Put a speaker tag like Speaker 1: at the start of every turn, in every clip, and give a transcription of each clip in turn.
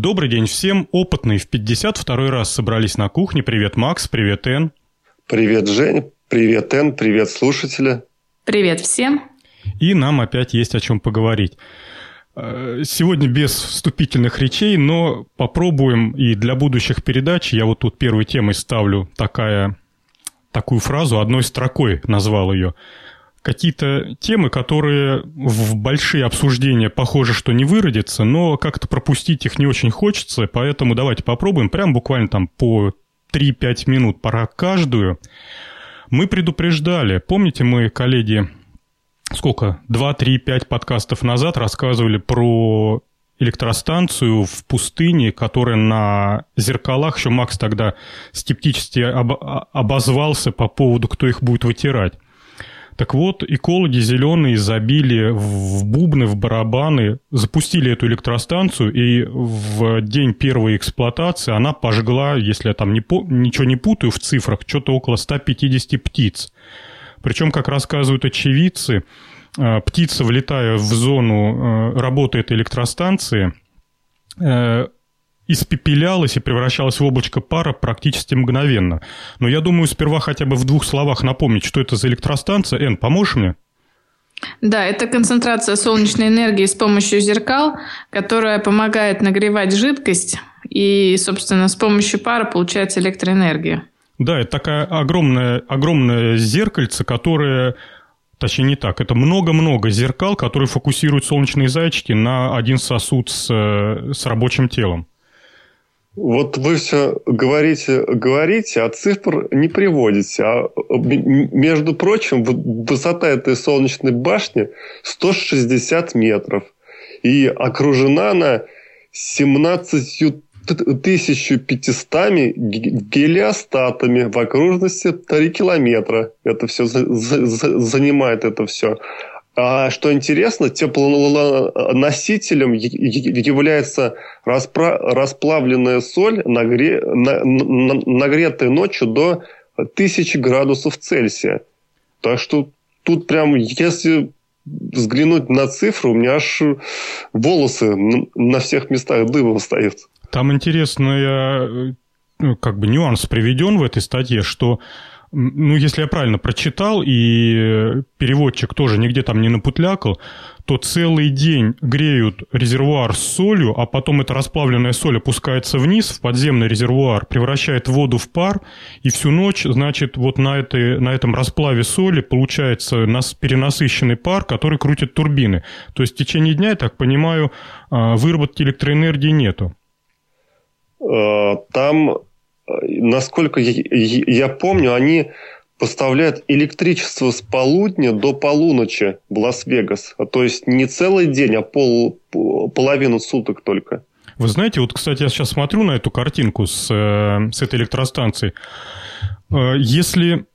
Speaker 1: Добрый день всем. Опытные в 52 раз собрались на кухне. Привет, Макс. Привет, Эн.
Speaker 2: Привет, Жень. Привет, Эн. Привет, слушатели.
Speaker 3: Привет всем.
Speaker 1: И нам опять есть о чем поговорить. Э, сегодня без вступительных речей, но попробуем и для будущих передач, я вот тут первой темой ставлю такая, такую фразу, одной строкой назвал ее – какие-то темы, которые в большие обсуждения похоже, что не выродятся, но как-то пропустить их не очень хочется, поэтому давайте попробуем прям буквально там по 3-5 минут пора каждую. Мы предупреждали, помните, мы, коллеги, сколько, 2, 3, 5 подкастов назад рассказывали про электростанцию в пустыне, которая на зеркалах, еще Макс тогда скептически обозвался по поводу, кто их будет вытирать. Так вот, экологи зеленые забили в бубны, в барабаны, запустили эту электростанцию, и в день первой эксплуатации она пожгла, если я там не по, ничего не путаю в цифрах, что-то около 150 птиц. Причем, как рассказывают очевидцы, э, птица, влетая в зону э, работы этой электростанции, э, испепелялась и превращалась в облачко пара практически мгновенно. Но я думаю, сперва хотя бы в двух словах напомнить, что это за электростанция. Эн, поможешь мне?
Speaker 3: Да, это концентрация солнечной энергии с помощью зеркал, которая помогает нагревать жидкость, и, собственно, с помощью пара получается электроэнергия.
Speaker 1: Да, это такая огромная, огромное зеркальце, которое Точнее, не так. Это много-много зеркал, которые фокусируют солнечные зайчики на один сосуд с, с рабочим телом.
Speaker 2: Вот вы все говорите, говорите, а цифр не приводите. А между прочим, высота этой солнечной башни 160 метров. И окружена она 17 1500 гелиостатами в окружности 3 километра. Это все занимает это все. А что интересно, теплоносителем является расплавленная соль, нагре- на- на- нагретая ночью до 1000 градусов Цельсия. Так что тут прям, если взглянуть на цифру, у меня аж волосы на всех местах дыбом стоят.
Speaker 1: Там интересный ну, как бы нюанс приведен в этой статье, что ну, если я правильно прочитал, и переводчик тоже нигде там не напутлякал, то целый день греют резервуар с солью, а потом эта расплавленная соль опускается вниз в подземный резервуар, превращает воду в пар, и всю ночь, значит, вот на, этой, на этом расплаве соли получается нас, перенасыщенный пар, который крутит турбины. То есть в течение дня, я так понимаю, а, выработки электроэнергии нету.
Speaker 2: Э, там насколько я помню, они поставляют электричество с полудня до полуночи в Лас-Вегас. То есть не целый день, а пол, половину суток только.
Speaker 1: Вы знаете, вот, кстати, я сейчас смотрю на эту картинку с, э, с этой электростанцией. Э, если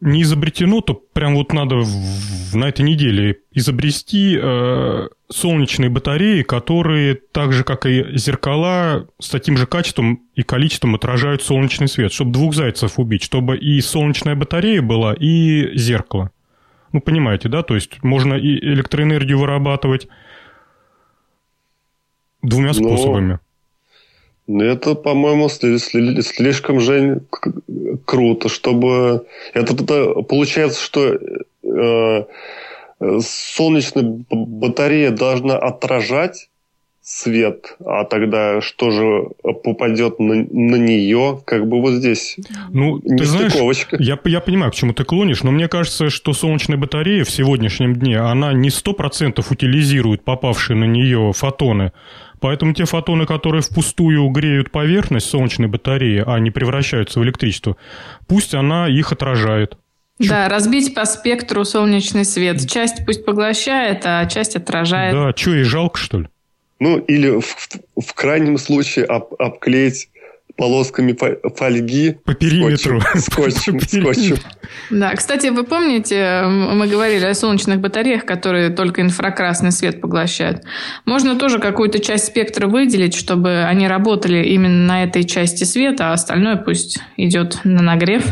Speaker 1: не изобретено, то прям вот надо в, на этой неделе изобрести э, солнечные батареи, которые так же, как и зеркала, с таким же качеством и количеством отражают солнечный свет, чтобы двух зайцев убить, чтобы и солнечная батарея была, и зеркало. Ну, понимаете, да? То есть можно и электроэнергию вырабатывать двумя способами.
Speaker 2: Ну, это, по-моему, слишком же круто, чтобы... Это, это получается, что э, солнечная батарея должна отражать свет, а тогда что же попадет на, на нее, как бы вот здесь?
Speaker 1: Ну, ты знаешь, я, я понимаю, к чему ты клонишь, но мне кажется, что солнечная батарея в сегодняшнем дне, она не сто процентов утилизирует попавшие на нее фотоны, Поэтому те фотоны, которые впустую греют поверхность солнечной батареи, а не превращаются в электричество, пусть она их отражает.
Speaker 3: Да, разбить по спектру солнечный свет. Часть пусть поглощает, а часть отражает.
Speaker 1: Да, что, и жалко, что ли?
Speaker 2: Ну, или в, в крайнем случае об, обклеить полосками фольги.
Speaker 1: По периметру.
Speaker 2: Скотчем, скотчем.
Speaker 3: Да, кстати, вы помните, мы говорили о солнечных батареях, которые только инфракрасный свет поглощают. Можно тоже какую-то часть спектра выделить, чтобы они работали именно на этой части света, а остальное пусть идет на нагрев.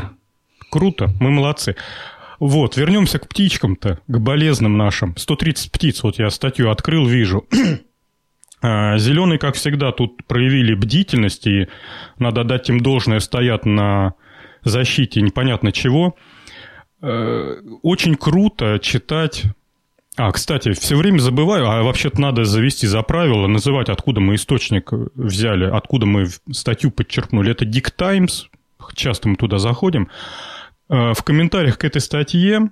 Speaker 1: Круто, мы молодцы. Вот, вернемся к птичкам-то, к болезным нашим. 130 птиц, вот я статью открыл, вижу. А, Зеленые, как всегда, тут проявили бдительность, и надо дать им должное, стоят на защите непонятно чего. Э, очень круто читать а, кстати, все время забываю, а вообще-то надо завести за правило, называть, откуда мы источник взяли, откуда мы статью подчеркнули. Это Dick Times, часто мы туда заходим. Э, в комментариях к этой статье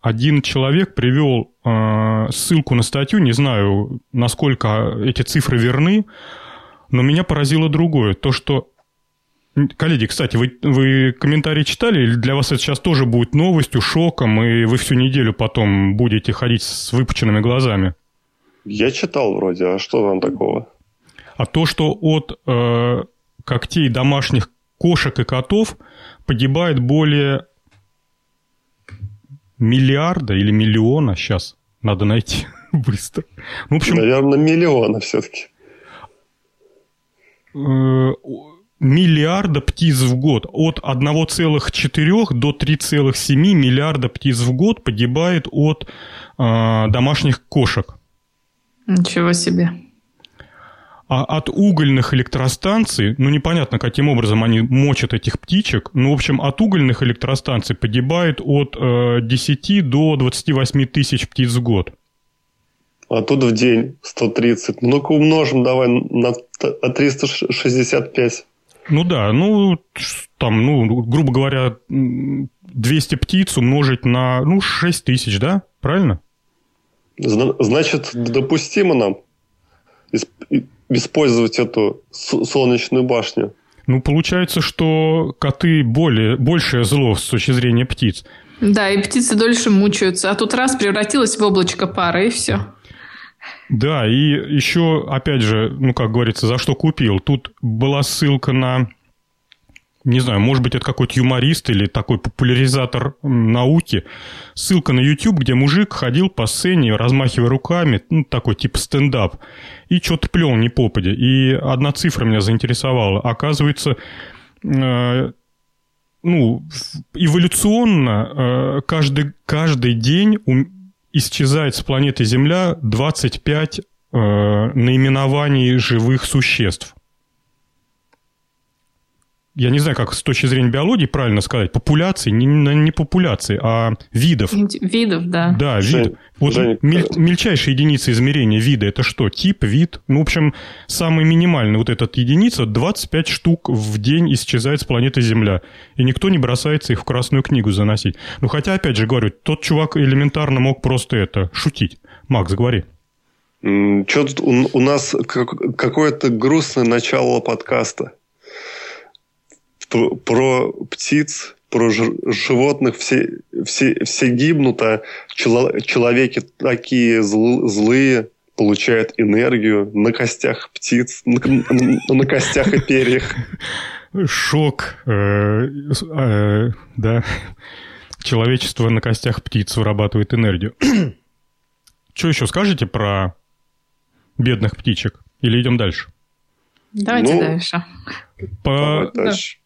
Speaker 1: один человек привел э, ссылку на статью, не знаю, насколько эти цифры верны, но меня поразило другое. То, что Коллеги, кстати, вы, вы комментарии читали, или для вас это сейчас тоже будет новостью, шоком, и вы всю неделю потом будете ходить с выпученными глазами?
Speaker 2: Я читал вроде, а что там такого?
Speaker 1: А то, что от э, когтей домашних кошек и котов погибает более миллиарда или миллиона, сейчас надо найти быстро.
Speaker 2: Ну, в общем, Наверное, миллиона все-таки.
Speaker 1: Э, миллиарда птиц в год. От 1,4 до 3,7 миллиарда птиц в год погибает от э, домашних кошек.
Speaker 3: Ничего себе.
Speaker 1: А от угольных электростанций, ну непонятно, каким образом они мочат этих птичек, ну, в общем, от угольных электростанций погибает от э, 10 до 28 тысяч птиц в год.
Speaker 2: А тут в день 130. Ну-ка умножим давай на 365.
Speaker 1: Ну да, ну там, ну, грубо говоря, 200 птиц умножить на, ну, 6 тысяч, да? Правильно?
Speaker 2: Значит, допустимо нам использовать эту солнечную башню.
Speaker 1: Ну, получается, что коты более, большее зло с точки зрения птиц.
Speaker 3: Да, и птицы дольше мучаются. А тут раз превратилась в облачко пара, и все.
Speaker 1: Да, и еще, опять же, ну, как говорится, за что купил. Тут была ссылка на, не знаю, может быть, это какой-то юморист или такой популяризатор науки. Ссылка на YouTube, где мужик ходил по сцене, размахивая руками, ну, такой типа стендап, и что-то плел не попадя. И одна цифра меня заинтересовала. Оказывается, э, ну, эволюционно э, каждый, каждый день исчезает с планеты Земля 25 э, наименований живых существ я не знаю, как с точки зрения биологии правильно сказать, популяции, не, не популяции, а видов.
Speaker 3: Видов, да.
Speaker 1: Да, вид. Вот Женя, мель, мельчайшая единица измерения вида – это что? Тип, вид? Ну, в общем, самый минимальный вот этот единица – 25 штук в день исчезает с планеты Земля. И никто не бросается их в Красную книгу заносить. Ну, хотя, опять же, говорю, тот чувак элементарно мог просто это, шутить. Макс, говори.
Speaker 2: Что тут у, у нас какое-то грустное начало подкаста про, про птиц, про животных, все, все, все гибнут, а человеки такие зл, злые, получают энергию на костях птиц, на, на костях и перьях.
Speaker 1: Шок, э, э, да. Человечество на костях птиц вырабатывает энергию. Что еще скажете про бедных птичек? Или идем дальше?
Speaker 3: Давайте ну, дальше.
Speaker 1: По... дальше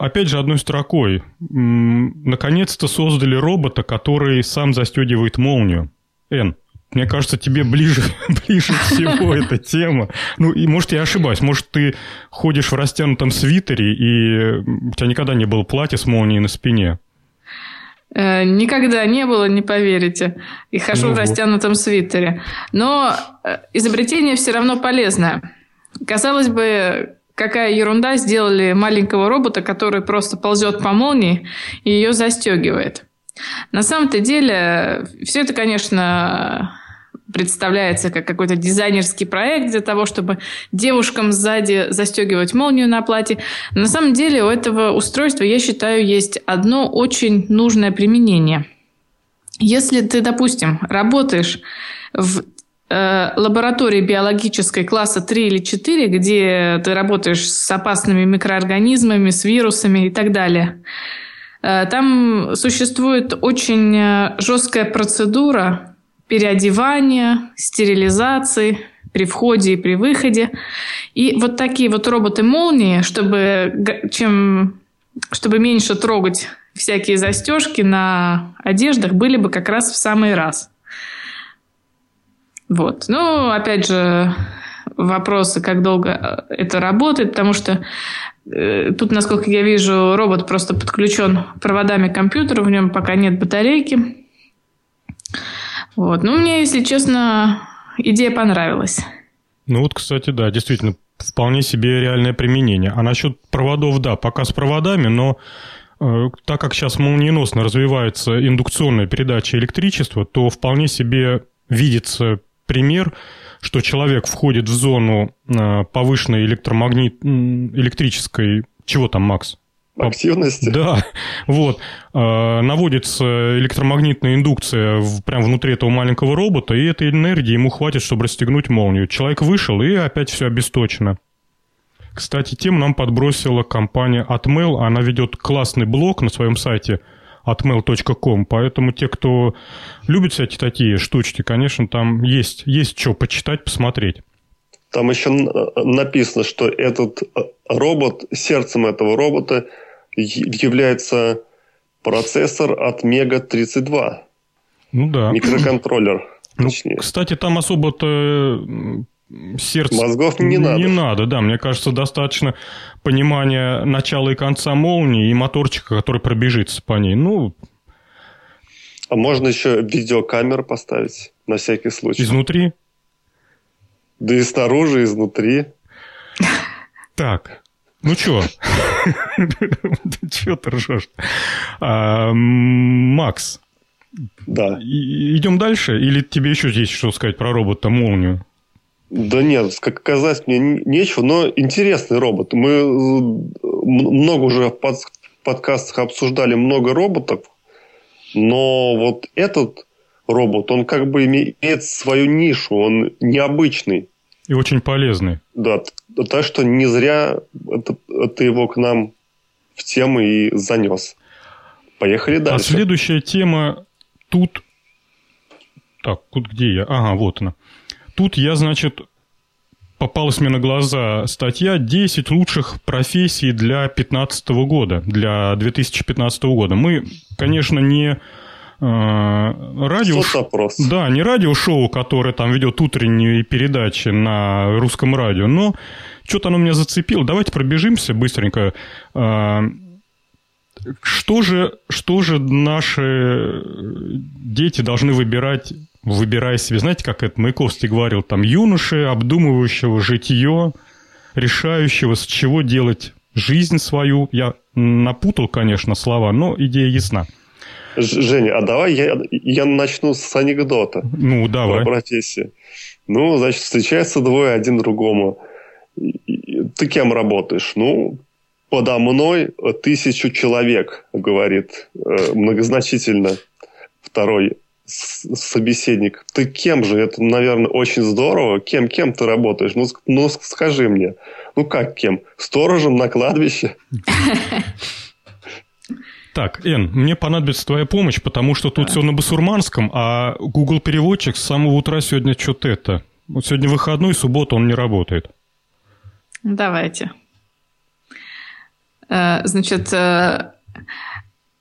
Speaker 1: опять же, одной строкой. Наконец-то создали робота, который сам застегивает молнию. Н. Мне кажется, тебе ближе, ближе всего эта тема. Ну, и может, я ошибаюсь. Может, ты ходишь в растянутом свитере, и у тебя никогда не было платья с молнией на спине.
Speaker 3: Э, никогда не было, не поверите. И хожу ну, в растянутом свитере. Но э, изобретение все равно полезное. Казалось бы, какая ерунда, сделали маленького робота, который просто ползет по молнии и ее застегивает. На самом-то деле, все это, конечно, представляется как какой-то дизайнерский проект для того, чтобы девушкам сзади застегивать молнию на платье. На самом деле у этого устройства, я считаю, есть одно очень нужное применение. Если ты, допустим, работаешь в лаборатории биологической класса 3 или 4, где ты работаешь с опасными микроорганизмами, с вирусами и так далее. Э, там существует очень э, жесткая процедура переодевания, стерилизации при входе и при выходе. И вот такие вот роботы-молнии, чтобы, чем, чтобы меньше трогать всякие застежки на одеждах, были бы как раз в самый раз. Вот. Ну, опять же, вопросы, как долго э, это работает, потому что э, тут, насколько я вижу, робот просто подключен проводами к компьютеру, в нем пока нет батарейки. Вот. Ну, мне, если честно, идея понравилась.
Speaker 1: Ну вот, кстати, да, действительно, вполне себе реальное применение. А насчет проводов, да, пока с проводами, но э, так как сейчас молниеносно развивается индукционная передача электричества, то вполне себе видится пример, что человек входит в зону э, повышенной электромагнит... электрической... Чего там, Макс?
Speaker 2: активности.
Speaker 1: Да, вот. Э, наводится электромагнитная индукция в, прямо внутри этого маленького робота, и этой энергии ему хватит, чтобы расстегнуть молнию. Человек вышел, и опять все обесточено. Кстати, тему нам подбросила компания Atmail. Она ведет классный блог на своем сайте atmail.com, поэтому те, кто любит всякие такие штучки, конечно, там есть, есть что почитать, посмотреть.
Speaker 2: Там еще написано, что этот э, робот, сердцем этого робота является процессор от Мега 32.
Speaker 1: Ну да.
Speaker 2: Микроконтроллер.
Speaker 1: Ну, кстати, там особо-то сердце...
Speaker 2: Мозгов не надо.
Speaker 1: Не надо, да. Мне кажется, достаточно понимания начала и конца молнии и моторчика, который пробежится по ней. Ну...
Speaker 2: А можно еще видеокамеру поставить на всякий случай.
Speaker 1: Изнутри?
Speaker 2: Да и снаружи, и изнутри.
Speaker 1: Так, ну чё? Чё ты ржешь? А, Макс.
Speaker 2: Да.
Speaker 1: Идем дальше? Или тебе еще здесь что сказать про робота Молнию?
Speaker 2: Да нет, сказать мне нечего, но интересный робот. Мы э, много уже в подкастах обсуждали много роботов, но вот этот робот, он как бы имеет свою нишу, он необычный.
Speaker 1: И очень полезный.
Speaker 2: Да, так что не зря ты его к нам в тему и занес. Поехали а дальше.
Speaker 1: А следующая тема тут... Так, тут где я? Ага, вот она. Тут я, значит, попалась мне на глаза статья «10 лучших профессий для 2015 года», для 2015 года. Мы, конечно, не Э, радио... Да, не радиошоу, которое там ведет утренние передачи на русском радио, но что-то оно меня зацепило. Давайте пробежимся быстренько. Э, что же, что же наши дети должны выбирать, выбирая себе, знаете, как это Маяковский говорил, там, юноши, обдумывающего житье, решающего, с чего делать жизнь свою. Я напутал, конечно, слова, но идея ясна.
Speaker 2: Женя, а давай я, я начну с анекдота.
Speaker 1: Ну, давай.
Speaker 2: Про профессии. Ну, значит, встречаются двое один другому. Ты кем работаешь? Ну, подо мной тысячу человек, говорит э, многозначительно второй собеседник. Ты кем же? Это, наверное, очень здорово. Кем, кем ты работаешь? Ну, ну скажи мне. Ну, как кем? Сторожем на кладбище?
Speaker 1: Так, Эн, мне понадобится твоя помощь, потому что тут все на басурманском, а Google переводчик с самого утра сегодня что-то это. Вот сегодня выходной, суббота он не работает.
Speaker 3: Давайте. Э, значит, э,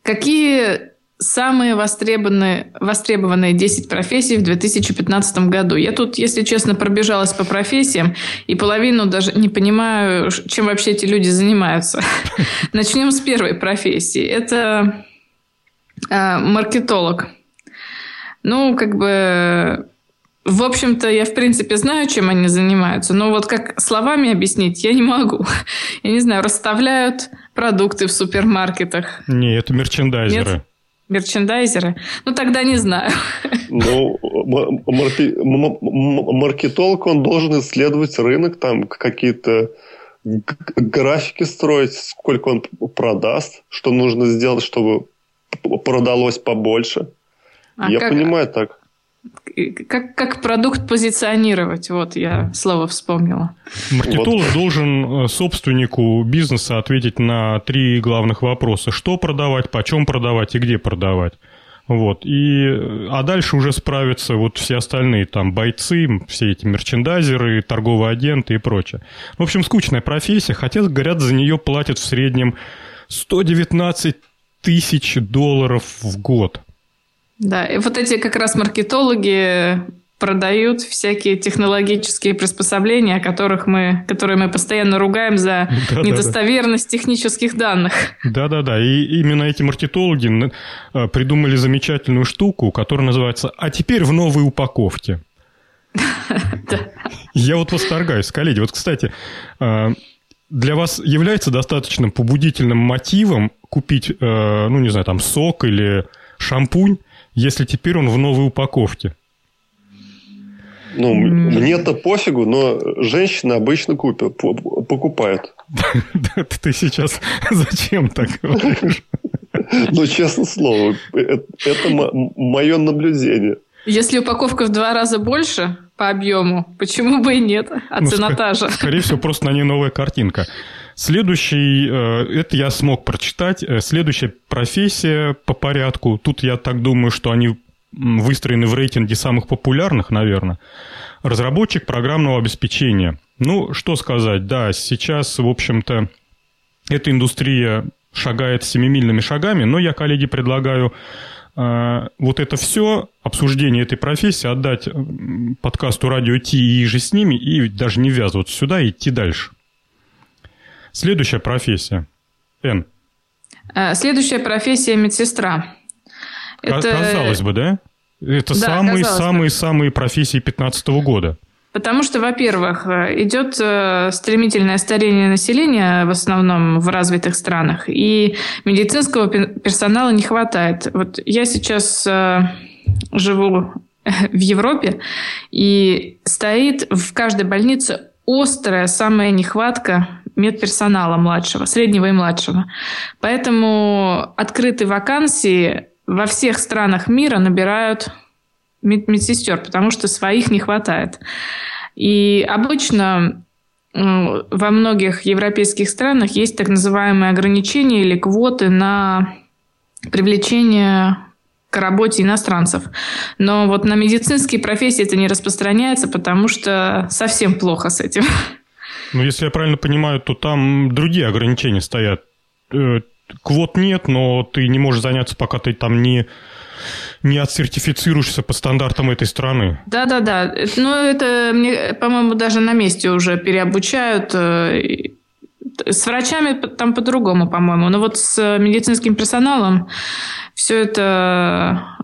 Speaker 3: какие Самые востребованные, востребованные 10 профессий в 2015 году. Я тут, если честно, пробежалась по профессиям и половину даже не понимаю, чем вообще эти люди занимаются. Начнем с первой профессии. Это э, маркетолог. Ну, как бы в общем-то, я, в принципе, знаю, чем они занимаются, но вот как словами объяснить я не могу. Я не знаю, расставляют продукты в супермаркетах.
Speaker 1: Не, это мерчендайзеры. Нет?
Speaker 3: Мерчендайзеры? Ну, тогда не знаю.
Speaker 2: Ну, марки... маркетолог, он должен исследовать рынок, там какие-то графики строить, сколько он продаст, что нужно сделать, чтобы продалось побольше. А Я как... понимаю так
Speaker 3: как, как продукт позиционировать, вот я слово вспомнила.
Speaker 1: Маркетолог вот. должен э, собственнику бизнеса ответить на три главных вопроса. Что продавать, почем продавать и где продавать. Вот. И, э, а дальше уже справятся вот все остальные там бойцы, все эти мерчендайзеры, торговые агенты и прочее. В общем, скучная профессия, хотя, говорят, за нее платят в среднем 119 тысяч долларов в год.
Speaker 3: Да, и вот эти как раз маркетологи продают всякие технологические приспособления, о которых мы, которые мы постоянно ругаем за да, недостоверность да, да. технических данных.
Speaker 1: Да-да-да, и именно эти маркетологи э, придумали замечательную штуку, которая называется «А теперь в новой упаковке». Я вот восторгаюсь, коллеги. Вот, кстати, э, для вас является достаточно побудительным мотивом купить, э, ну, не знаю, там, сок или шампунь, если теперь он в новой упаковке?
Speaker 2: Ну, мне-то пофигу, но женщины обычно купят, покупают.
Speaker 1: Ты сейчас зачем так говоришь?
Speaker 2: Ну, честное слово, это мое наблюдение.
Speaker 3: Если упаковка в два раза больше по объему, почему бы и нет? А ну, цена та же.
Speaker 1: Скорее всего, просто на ней новая картинка. Следующий, э, это я смог прочитать. Э, следующая профессия по порядку. Тут я так думаю, что они выстроены в рейтинге самых популярных, наверное. Разработчик программного обеспечения. Ну, что сказать, да, сейчас, в общем-то, эта индустрия шагает семимильными шагами, но я, коллеги, предлагаю э, вот это все, обсуждение этой профессии, отдать подкасту «Радио Ти» и же с ними, и даже не ввязываться сюда и идти дальше. Следующая профессия. Н.
Speaker 3: Э, следующая профессия – медсестра.
Speaker 1: Это... Казалось бы, да? Это да, самые-самые-самые профессии 2015 года.
Speaker 3: Потому что, во-первых, идет э, стремительное старение населения в основном в развитых странах, и медицинского персонала не хватает. Вот я сейчас э, живу в Европе, и стоит в каждой больнице острая самая нехватка медперсонала младшего, среднего и младшего. Поэтому открытые вакансии во всех странах мира набирают медсестер, потому что своих не хватает. И обычно во многих европейских странах есть так называемые ограничения или квоты на привлечение к работе иностранцев. Но вот на медицинские профессии это не распространяется, потому что совсем плохо с этим.
Speaker 1: Ну, если я правильно понимаю, то там другие ограничения стоят. Э, квот нет, но ты не можешь заняться, пока ты там не не отсертифицируешься по стандартам этой страны.
Speaker 3: Да-да-да. Но это, мне, по-моему, даже на месте уже переобучают. Э, с врачами там по-другому, по-моему. Но вот с медицинским персоналом все это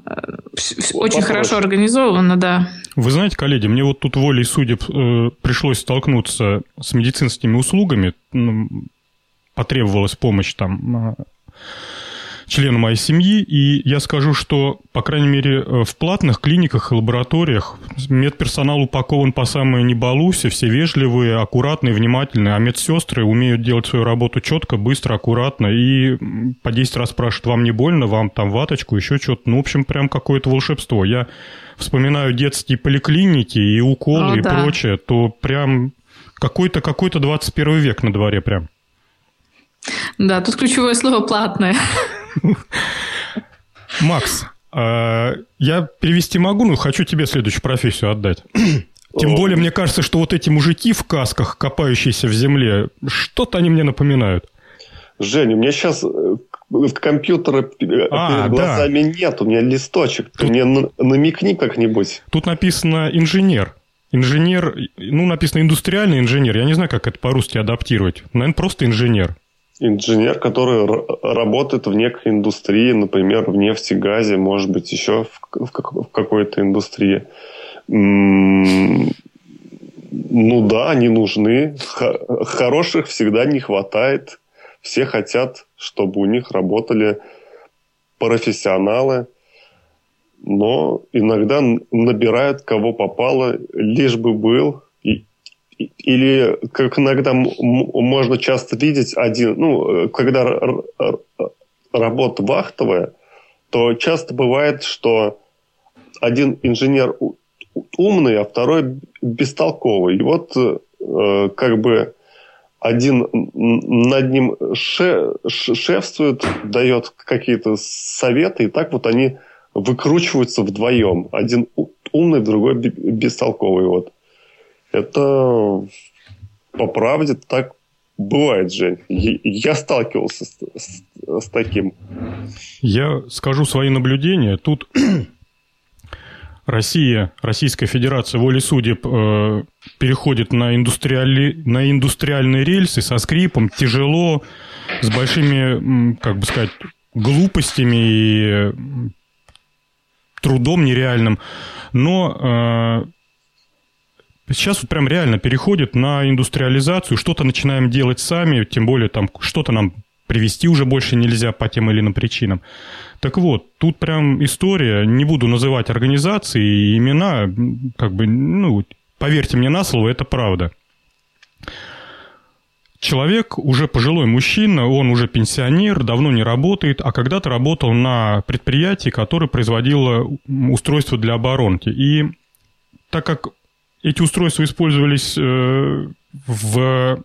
Speaker 3: очень хорошо организовано, да.
Speaker 1: Вы знаете, коллеги, мне вот тут волей судеб э, пришлось столкнуться с медицинскими услугами потребовалась помощь там члену моей семьи, и я скажу, что, по крайней мере, э, в платных клиниках и лабораториях медперсонал упакован по самой не балусе, все вежливые, аккуратные, внимательные, а медсестры умеют делать свою работу четко, быстро, аккуратно, и по 10 раз спрашивают, вам не больно, вам там ваточку, еще что-то. Ну, в общем, прям какое-то волшебство. Я вспоминаю детские поликлиники и уколы О, и да. прочее, то прям какой-то какой-то 21 век на дворе прям.
Speaker 3: Да, тут ключевое слово «платное».
Speaker 1: Макс, а, я перевести могу, но хочу тебе следующую профессию отдать. Тем более, мне кажется, что вот эти мужики в касках, копающиеся в земле, что-то они мне напоминают.
Speaker 2: Женя, у меня сейчас э, компьютера а, перед глазами да. нет, у меня листочек. Тут... Ты мне намекни как-нибудь.
Speaker 1: Тут написано инженер. Инженер, ну, написано индустриальный инженер. Я не знаю, как это по-русски адаптировать. Наверное, просто инженер
Speaker 2: инженер, который работает в некой индустрии, например, в нефти, газе, может быть, еще в, в, в какой-то индустрии. Ну да, они нужны. Хороших всегда не хватает. Все хотят, чтобы у них работали профессионалы, но иногда набирают кого попало, лишь бы был, или, как иногда можно часто видеть, один, ну, когда работа вахтовая, то часто бывает, что один инженер умный, а второй бестолковый. И вот э, как бы один над ним шефствует, дает какие-то советы, и так вот они выкручиваются вдвоем. Один умный, другой бестолковый. Вот. Это по правде так бывает, Жень. Я сталкивался с, с, с таким.
Speaker 1: Я скажу свои наблюдения. Тут Россия, Российская Федерация волей судеб э, переходит на, индустриали... на индустриальные рельсы со скрипом, тяжело, с большими, как бы сказать, глупостями и трудом нереальным. Но э, сейчас вот прям реально переходит на индустриализацию, что-то начинаем делать сами, тем более там что-то нам привести уже больше нельзя по тем или иным причинам. Так вот, тут прям история, не буду называть организации и имена, как бы, ну, поверьте мне на слово, это правда. Человек уже пожилой мужчина, он уже пенсионер, давно не работает, а когда-то работал на предприятии, которое производило устройства для оборонки. И так как эти устройства использовались э, в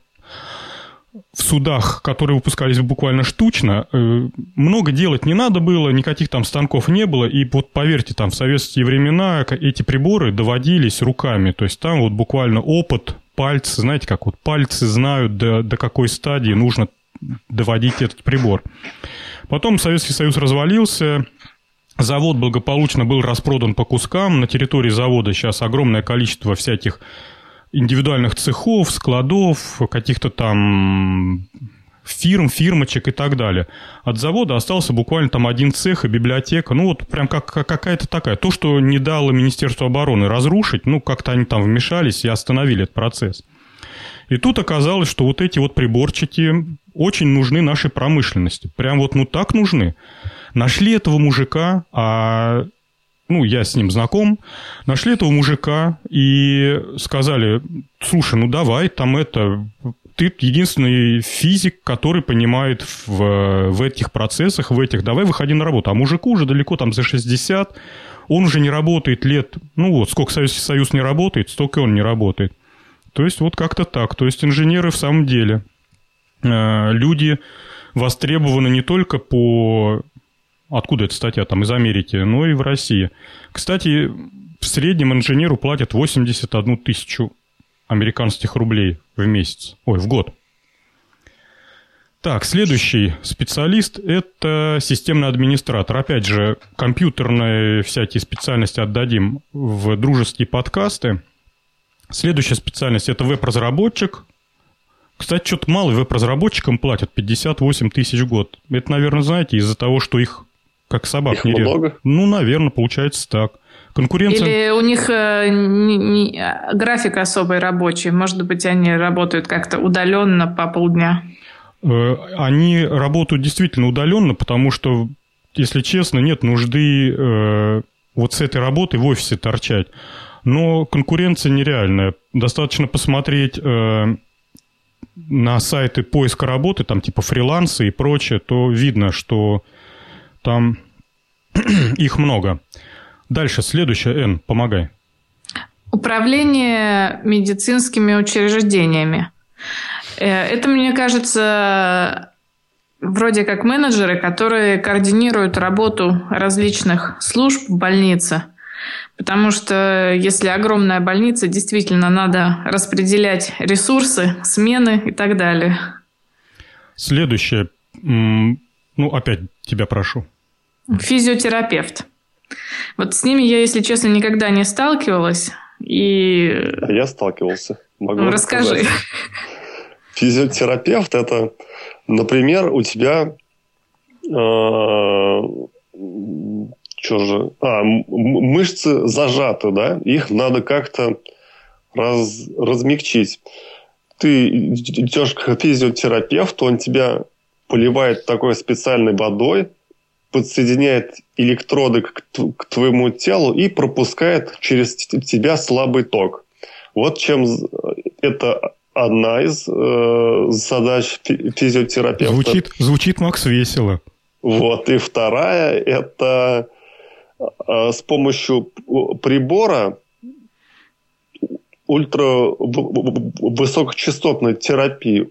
Speaker 1: в судах, которые выпускались буквально штучно, э, много делать не надо было, никаких там станков не было, и вот поверьте, там в советские времена эти приборы доводились руками, то есть там вот буквально опыт, пальцы, знаете, как вот пальцы знают, до, до какой стадии нужно доводить этот прибор. Потом Советский Союз развалился, завод благополучно был распродан по кускам, на территории завода сейчас огромное количество всяких индивидуальных цехов, складов, каких-то там фирм, фирмочек и так далее. От завода остался буквально там один цех и библиотека. Ну, вот прям как, какая-то такая. То, что не дало Министерству обороны разрушить, ну, как-то они там вмешались и остановили этот процесс. И тут оказалось, что вот эти вот приборчики очень нужны нашей промышленности. Прям вот, ну, так нужны. Нашли этого мужика, а ну, я с ним знаком, нашли этого мужика и сказали, слушай, ну давай, там это, ты единственный физик, который понимает в, в этих процессах, в этих, давай выходи на работу. А мужику уже далеко там за 60, он уже не работает лет, ну вот, сколько Советский Союз не работает, столько он не работает. То есть вот как-то так. То есть инженеры в самом деле, э, люди востребованы не только по Откуда эта статья? Там из Америки, но и в России. Кстати, в среднем инженеру платят 81 тысячу американских рублей в месяц. Ой, в год. Так, следующий специалист – это системный администратор. Опять же, компьютерные всякие специальности отдадим в дружеские подкасты. Следующая специальность – это веб-разработчик. Кстати, что-то мало веб-разработчикам платят, 58 тысяч в год. Это, наверное, знаете, из-за того, что их как собак
Speaker 2: Их не много?
Speaker 1: Ну, наверное, получается так. Конкуренция...
Speaker 3: Или у них э, не, не, график особый рабочий. Может быть, они работают как-то удаленно по полдня.
Speaker 1: Э, они работают действительно удаленно, потому что, если честно, нет нужды э, вот с этой работой в офисе торчать. Но конкуренция нереальная. Достаточно посмотреть э, на сайты поиска работы, там типа фриланса и прочее, то видно, что там их много. Дальше, следующее, Н, помогай.
Speaker 3: Управление медицинскими учреждениями. Э, это, мне кажется, вроде как менеджеры, которые координируют работу различных служб в больнице. Потому что если огромная больница, действительно надо распределять ресурсы, смены и так далее.
Speaker 1: Следующее. Ну, опять тебя прошу.
Speaker 3: Физиотерапевт. Вот с ними я, если честно, никогда не сталкивалась. И...
Speaker 2: А я сталкивался.
Speaker 3: Могу ну, расскажи.
Speaker 2: Физиотерапевт это, например, у тебя э, что же, а, мышцы зажаты, да, их надо как-то раз, размягчить. Ты идешь к физиотерапевту, он тебя поливает такой специальной водой, подсоединяет электроды к, к твоему телу и пропускает через тебя слабый ток. Вот чем это одна из э, задач физиотерапевта.
Speaker 1: Звучит, звучит Макс весело.
Speaker 2: Вот. И вторая – это э, с помощью прибора ультравысокочастотной терапии,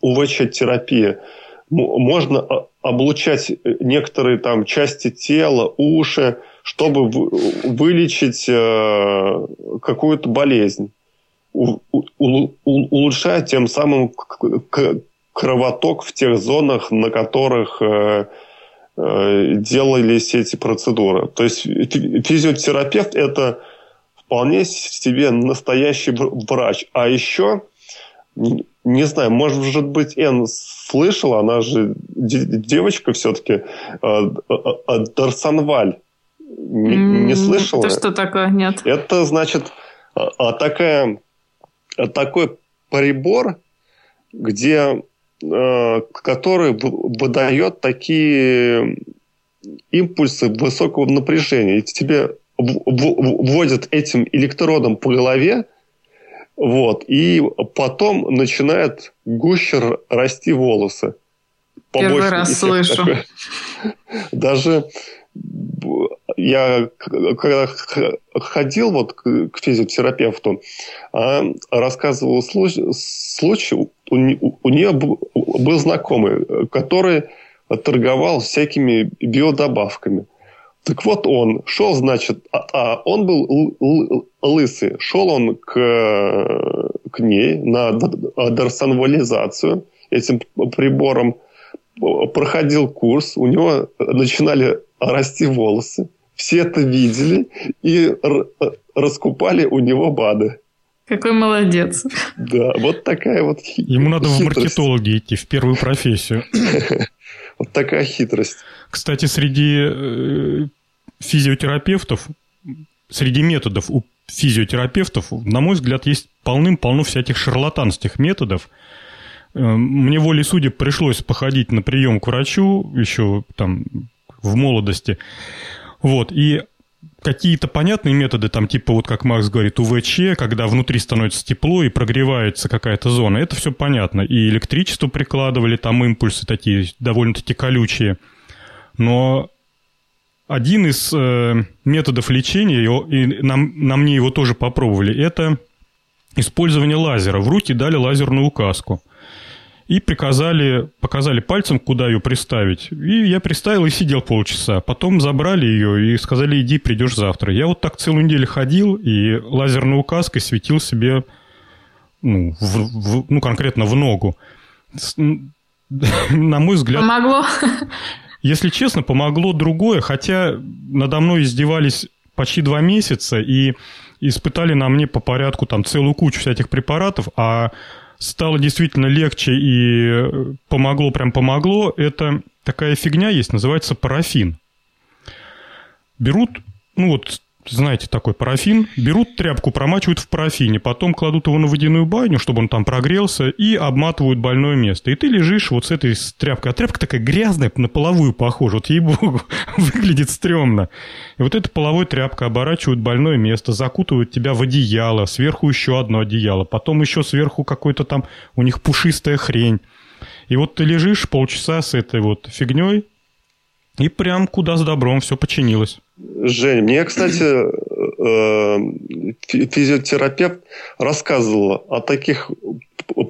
Speaker 2: УВЧ-терапии, можно облучать некоторые там части тела, уши, чтобы вылечить э, какую-то болезнь, улучшая тем самым кровоток в тех зонах, на которых э, э, делались эти процедуры. То есть физиотерапевт – это вполне себе настоящий врач. А еще, не знаю, может быть, Эн слышала, она же девочка все-таки, Дарсанваль. Не, не слышала?
Speaker 3: Это что такое? Нет.
Speaker 2: Это, значит, такая, такой прибор, где который выдает такие импульсы высокого напряжения. И тебе вводят этим электродом по голове, вот, и потом начинает гуще расти волосы.
Speaker 3: Первый раз слышу. Такой.
Speaker 2: Даже я когда ходил вот к физиотерапевту, а, рассказывал случай, случай у, у нее был знакомый, который торговал всякими биодобавками. Так вот он шел, значит, а, а он был лысый, шел он к, к ней на дарсонвализацию этим прибором, проходил курс, у него начинали расти волосы. Все это видели и раскупали у него БАДы.
Speaker 3: Какой молодец.
Speaker 2: Да, вот такая вот
Speaker 1: хитрость. Ему надо в маркетологи идти, в первую профессию.
Speaker 2: Вот такая хитрость.
Speaker 1: Кстати, среди э, физиотерапевтов, среди методов у физиотерапевтов, на мой взгляд, есть полным-полно всяких шарлатанских методов. Э, мне волей судеб пришлось походить на прием к врачу еще там в молодости. Вот, и какие-то понятные методы, там типа вот как Макс говорит, УВЧ, когда внутри становится тепло и прогревается какая-то зона, это все понятно. И электричество прикладывали, там импульсы такие довольно-таки колючие. Но один из э, методов лечения, и нам, на мне его тоже попробовали, это использование лазера. В руки дали лазерную указку и приказали, показали пальцем, куда ее приставить. И я приставил и сидел полчаса. Потом забрали ее и сказали, иди, придешь завтра. Я вот так целую неделю ходил и лазерной указкой светил себе, ну, в, в, ну конкретно в ногу. На мой взгляд...
Speaker 3: Помогло?
Speaker 1: Если честно, помогло другое, хотя надо мной издевались почти два месяца и испытали на мне по порядку там целую кучу всяких препаратов, а стало действительно легче и э, помогло, прям помогло, это такая фигня есть, называется парафин. Берут, ну вот знаете, такой парафин, берут тряпку, промачивают в парафине, потом кладут его на водяную баню, чтобы он там прогрелся, и обматывают больное место. И ты лежишь вот с этой тряпкой. А тряпка такая грязная, на половую похожа. Вот ей-богу, выглядит стрёмно. И вот эта половой тряпка оборачивают больное место, закутывают тебя в одеяло, сверху еще одно одеяло, потом еще сверху какой-то там у них пушистая хрень. И вот ты лежишь полчаса с этой вот фигней, и прям куда с добром все починилось.
Speaker 2: Жень, мне, кстати, э, физиотерапевт рассказывала о таких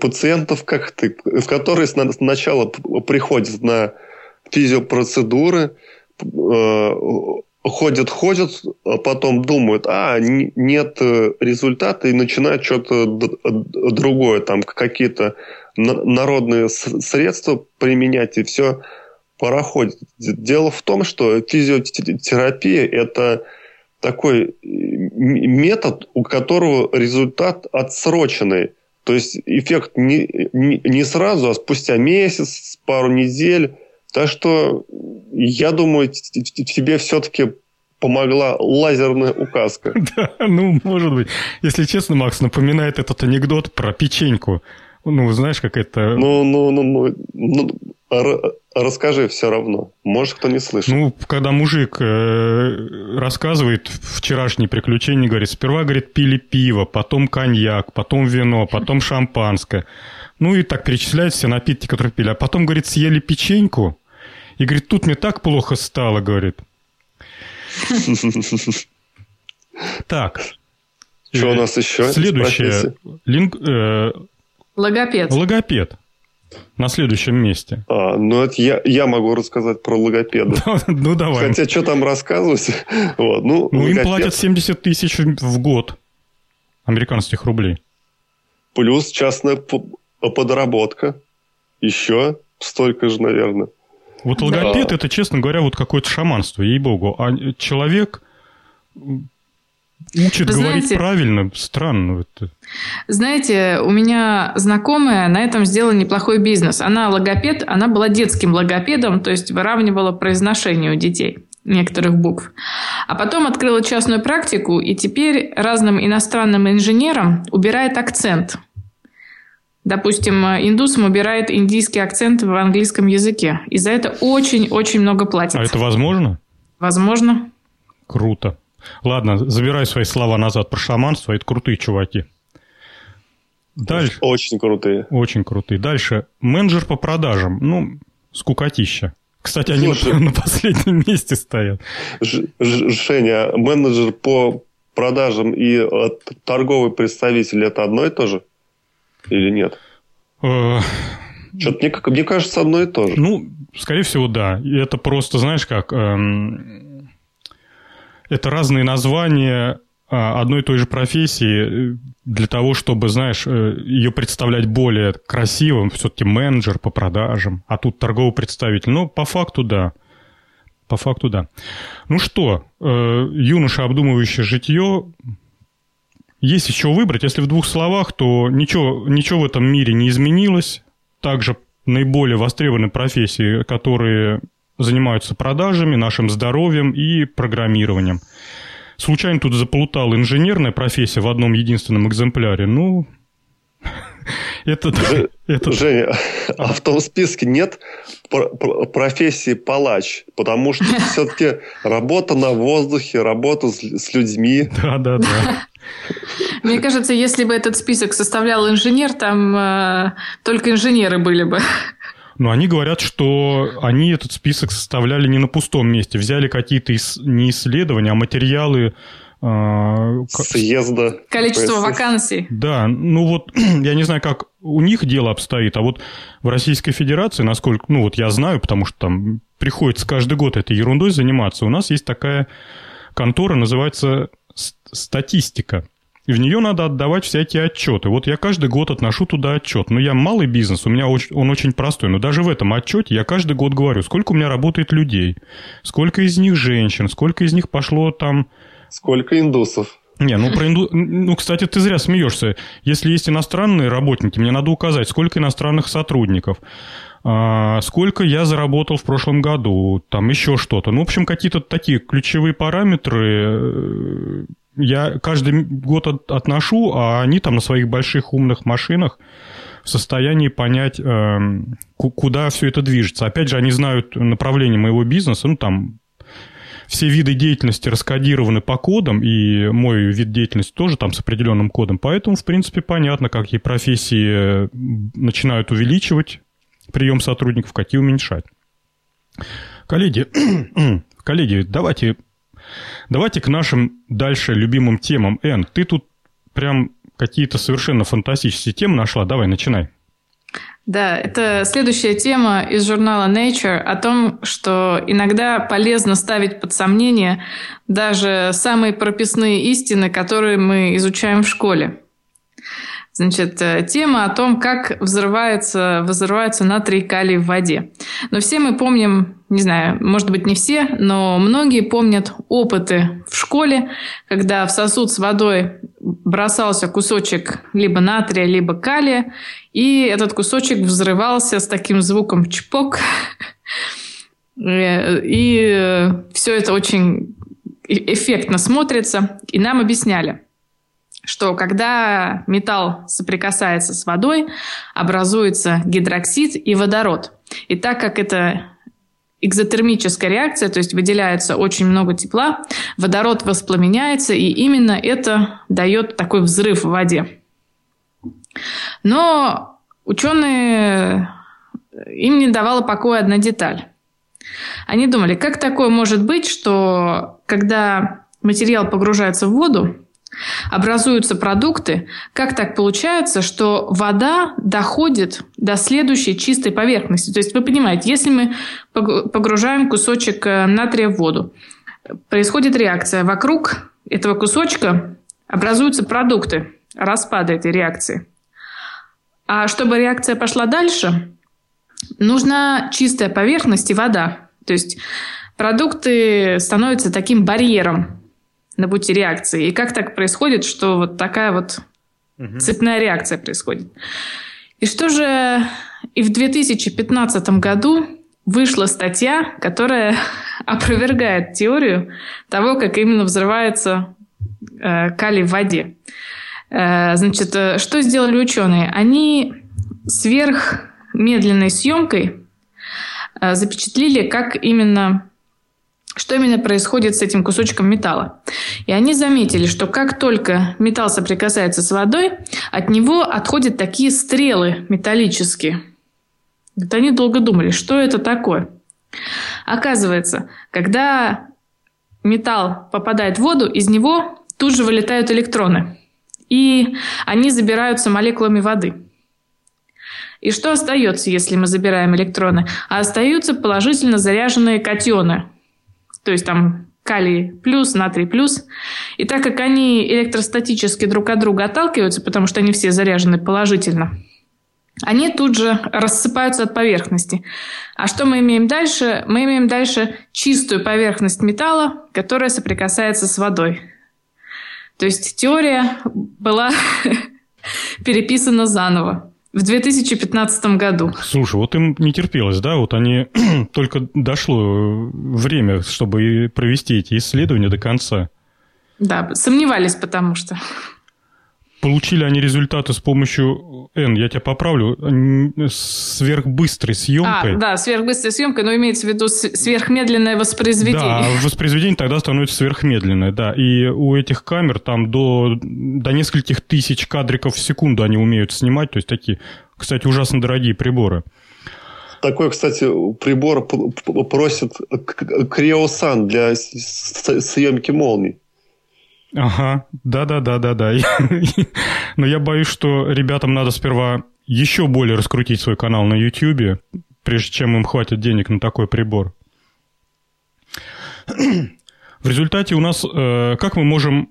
Speaker 2: пациентов, как ты, которые сначала приходят на физиопроцедуры, э, ходят, ходят, а потом думают, а, нет результата, и начинают что-то другое, там какие-то народные средства применять, и все пароходит. Дело в том, что физиотерапия – это такой метод, у которого результат отсроченный. То есть эффект не, не, не сразу, а спустя месяц, пару недель. Так что я думаю, тебе все-таки помогла лазерная указка.
Speaker 1: Да, ну, может быть. Если честно, Макс, напоминает этот анекдот про печеньку. Ну, знаешь, как это...
Speaker 2: Ну, ну, ну, ну, ну расскажи все равно. Может, кто не слышал.
Speaker 1: Ну, когда мужик э, рассказывает вчерашние приключения, говорит, сперва, говорит, пили пиво, потом коньяк, потом вино, потом шампанское. Ну, и так перечисляют все напитки, которые пили. А потом, говорит, съели печеньку. И, говорит, тут мне так плохо стало, говорит. Так.
Speaker 2: Что у нас еще?
Speaker 1: Следующее.
Speaker 3: Логопед.
Speaker 1: Логопед на следующем месте.
Speaker 2: А, ну это я, я могу рассказать про логопеда.
Speaker 1: ну давай.
Speaker 2: Хотя что там рассказывать? вот,
Speaker 1: ну, ну им платят 70 тысяч в год американских рублей.
Speaker 2: Плюс частная подработка. Еще столько же, наверное.
Speaker 1: Вот логопед да. это, честно говоря, вот какое-то шаманство, ей-богу. А человек учит Вы говорить знаете, правильно, странно это.
Speaker 3: Знаете, у меня знакомая на этом сделала неплохой бизнес. Она логопед, она была детским логопедом, то есть выравнивала произношение у детей некоторых букв. А потом открыла частную практику и теперь разным иностранным инженерам убирает акцент. Допустим, индусам убирает индийский акцент в английском языке. И за это очень-очень много платят.
Speaker 1: А это возможно?
Speaker 3: Возможно.
Speaker 1: Круто. Ладно, забирай свои слова назад про шаманство. Это крутые чуваки.
Speaker 2: Дальше. Очень крутые.
Speaker 1: Очень крутые. Дальше. Менеджер по продажам. Ну, скукотища. Кстати, они Слушай, на, на последнем месте стоят.
Speaker 2: Ж, Ж, Женя, менеджер по продажам и э, торговый представитель это одно и то же? Или нет? Э, Что-то мне, мне кажется, одно и то же.
Speaker 1: Ну, скорее всего, да. Это просто, знаешь как, эм, это разные названия а, одной и той же профессии э, для того, чтобы, знаешь, э, ее представлять более красивым, все-таки менеджер по продажам, а тут торговый представитель. Ну, по факту, да. По факту, да. Ну что, э, юноша, обдумывающий житье, есть еще выбрать. Если в двух словах, то ничего, ничего в этом мире не изменилось. Также наиболее востребованы профессии, которые занимаются продажами, нашим здоровьем и программированием. Случайно тут заплутал инженерная профессия в одном единственном экземпляре. Ну,
Speaker 2: это, Ж, это... Женя, а в том списке нет профессии палач, потому что все-таки работа на воздухе, работа с, с людьми.
Speaker 1: Да, да, да.
Speaker 3: Мне кажется, если бы этот список составлял инженер, там э, только инженеры были бы.
Speaker 1: Но они говорят, что они этот список составляли не на пустом месте. Взяли какие-то ис- не исследования, а материалы
Speaker 2: э, съезда.
Speaker 3: Количество вакансий.
Speaker 1: Да, ну вот я не знаю, как у них дело обстоит, а вот в Российской Федерации, насколько, ну вот я знаю, потому что там приходится каждый год этой ерундой заниматься, у нас есть такая контора, называется статистика и в нее надо отдавать всякие отчеты. Вот я каждый год отношу туда отчет. Но я малый бизнес, у меня очень, он очень простой. Но даже в этом отчете я каждый год говорю, сколько у меня работает людей, сколько из них женщин, сколько из них пошло там...
Speaker 2: Сколько индусов.
Speaker 1: Не, ну про инду... Ну, кстати, ты зря смеешься. Если есть иностранные работники, мне надо указать, сколько иностранных сотрудников, а, сколько я заработал в прошлом году, там еще что-то. Ну, в общем, какие-то такие ключевые параметры э, я каждый год от, отношу, а они там на своих больших умных машинах в состоянии понять, э, куда все это движется. Опять же, они знают направление моего бизнеса, ну там все виды деятельности раскодированы по кодам, и мой вид деятельности тоже там с определенным кодом. Поэтому, в принципе, понятно, какие профессии э, начинают увеличивать прием сотрудников, какие уменьшать. Коллеги, коллеги, давайте Давайте к нашим дальше любимым темам. Эн, ты тут прям какие-то совершенно фантастические темы нашла. Давай, начинай.
Speaker 3: Да, это следующая тема из журнала Nature о том, что иногда полезно ставить под сомнение даже самые прописные истины, которые мы изучаем в школе. Значит, э, тема о том, как взрывается, взрывается натрий калий в воде. Но все мы помним, не знаю, может быть не все, но многие помнят опыты в школе, когда в сосуд с водой бросался кусочек либо натрия, либо калия, и этот кусочек взрывался с таким звуком чпок. Э, и все это очень э, эффектно смотрится. И нам объясняли – что когда металл соприкасается с водой, образуется гидроксид и водород. И так как это экзотермическая реакция, то есть выделяется очень много тепла, водород воспламеняется, и именно это дает такой взрыв в воде. Но ученые, им не давала покоя одна деталь. Они думали, как такое может быть, что когда материал погружается в воду, образуются продукты, как так получается, что вода доходит до следующей чистой поверхности? То есть вы понимаете, если мы погружаем кусочек э, натрия в воду, происходит реакция. Вокруг этого кусочка образуются продукты распада этой реакции. А чтобы реакция пошла дальше, нужна чистая поверхность и вода. То есть продукты становятся таким барьером на пути реакции. И как так происходит, что вот такая вот угу. цепная реакция происходит? И что же... И в 2015 году вышла статья, которая опровергает теорию того, как именно взрывается э, калий в воде. Э, значит, э, что сделали ученые? Они сверхмедленной съемкой э, запечатлели, как именно что именно происходит с этим кусочком металла. И они заметили, что как только металл соприкасается с водой, от него отходят такие стрелы металлические. Вот они долго думали, что это такое. Оказывается, когда металл попадает в воду, из него тут же вылетают электроны. И они забираются молекулами воды. И что остается, если мы забираем электроны? А остаются положительно заряженные катионы, то есть там калий плюс, натрий плюс. И так как они электростатически друг от друга отталкиваются, потому что они все заряжены положительно, они тут же рассыпаются от поверхности. А что мы имеем дальше? Мы имеем дальше чистую поверхность металла, которая соприкасается с водой. То есть теория была переписана заново в 2015 году.
Speaker 1: Слушай, вот им не терпелось, да? Вот они только дошло время, чтобы провести эти исследования до конца.
Speaker 3: Да, сомневались, потому что.
Speaker 1: Получили они результаты с помощью, Н, я тебя поправлю, сверхбыстрой съемкой.
Speaker 3: А, да, сверхбыстрой съемкой, но имеется в виду сверхмедленное воспроизведение.
Speaker 1: Да, воспроизведение тогда становится сверхмедленное, да. И у этих камер там до, до нескольких тысяч кадриков в секунду они умеют снимать, то есть такие, кстати, ужасно дорогие приборы.
Speaker 2: Такой, кстати, прибор просит Криосан для съемки молний.
Speaker 1: Ага, да-да-да-да-да. Но я боюсь, что ребятам надо сперва еще более раскрутить свой канал на YouTube, прежде чем им хватит денег на такой прибор. В результате у нас, э, как мы можем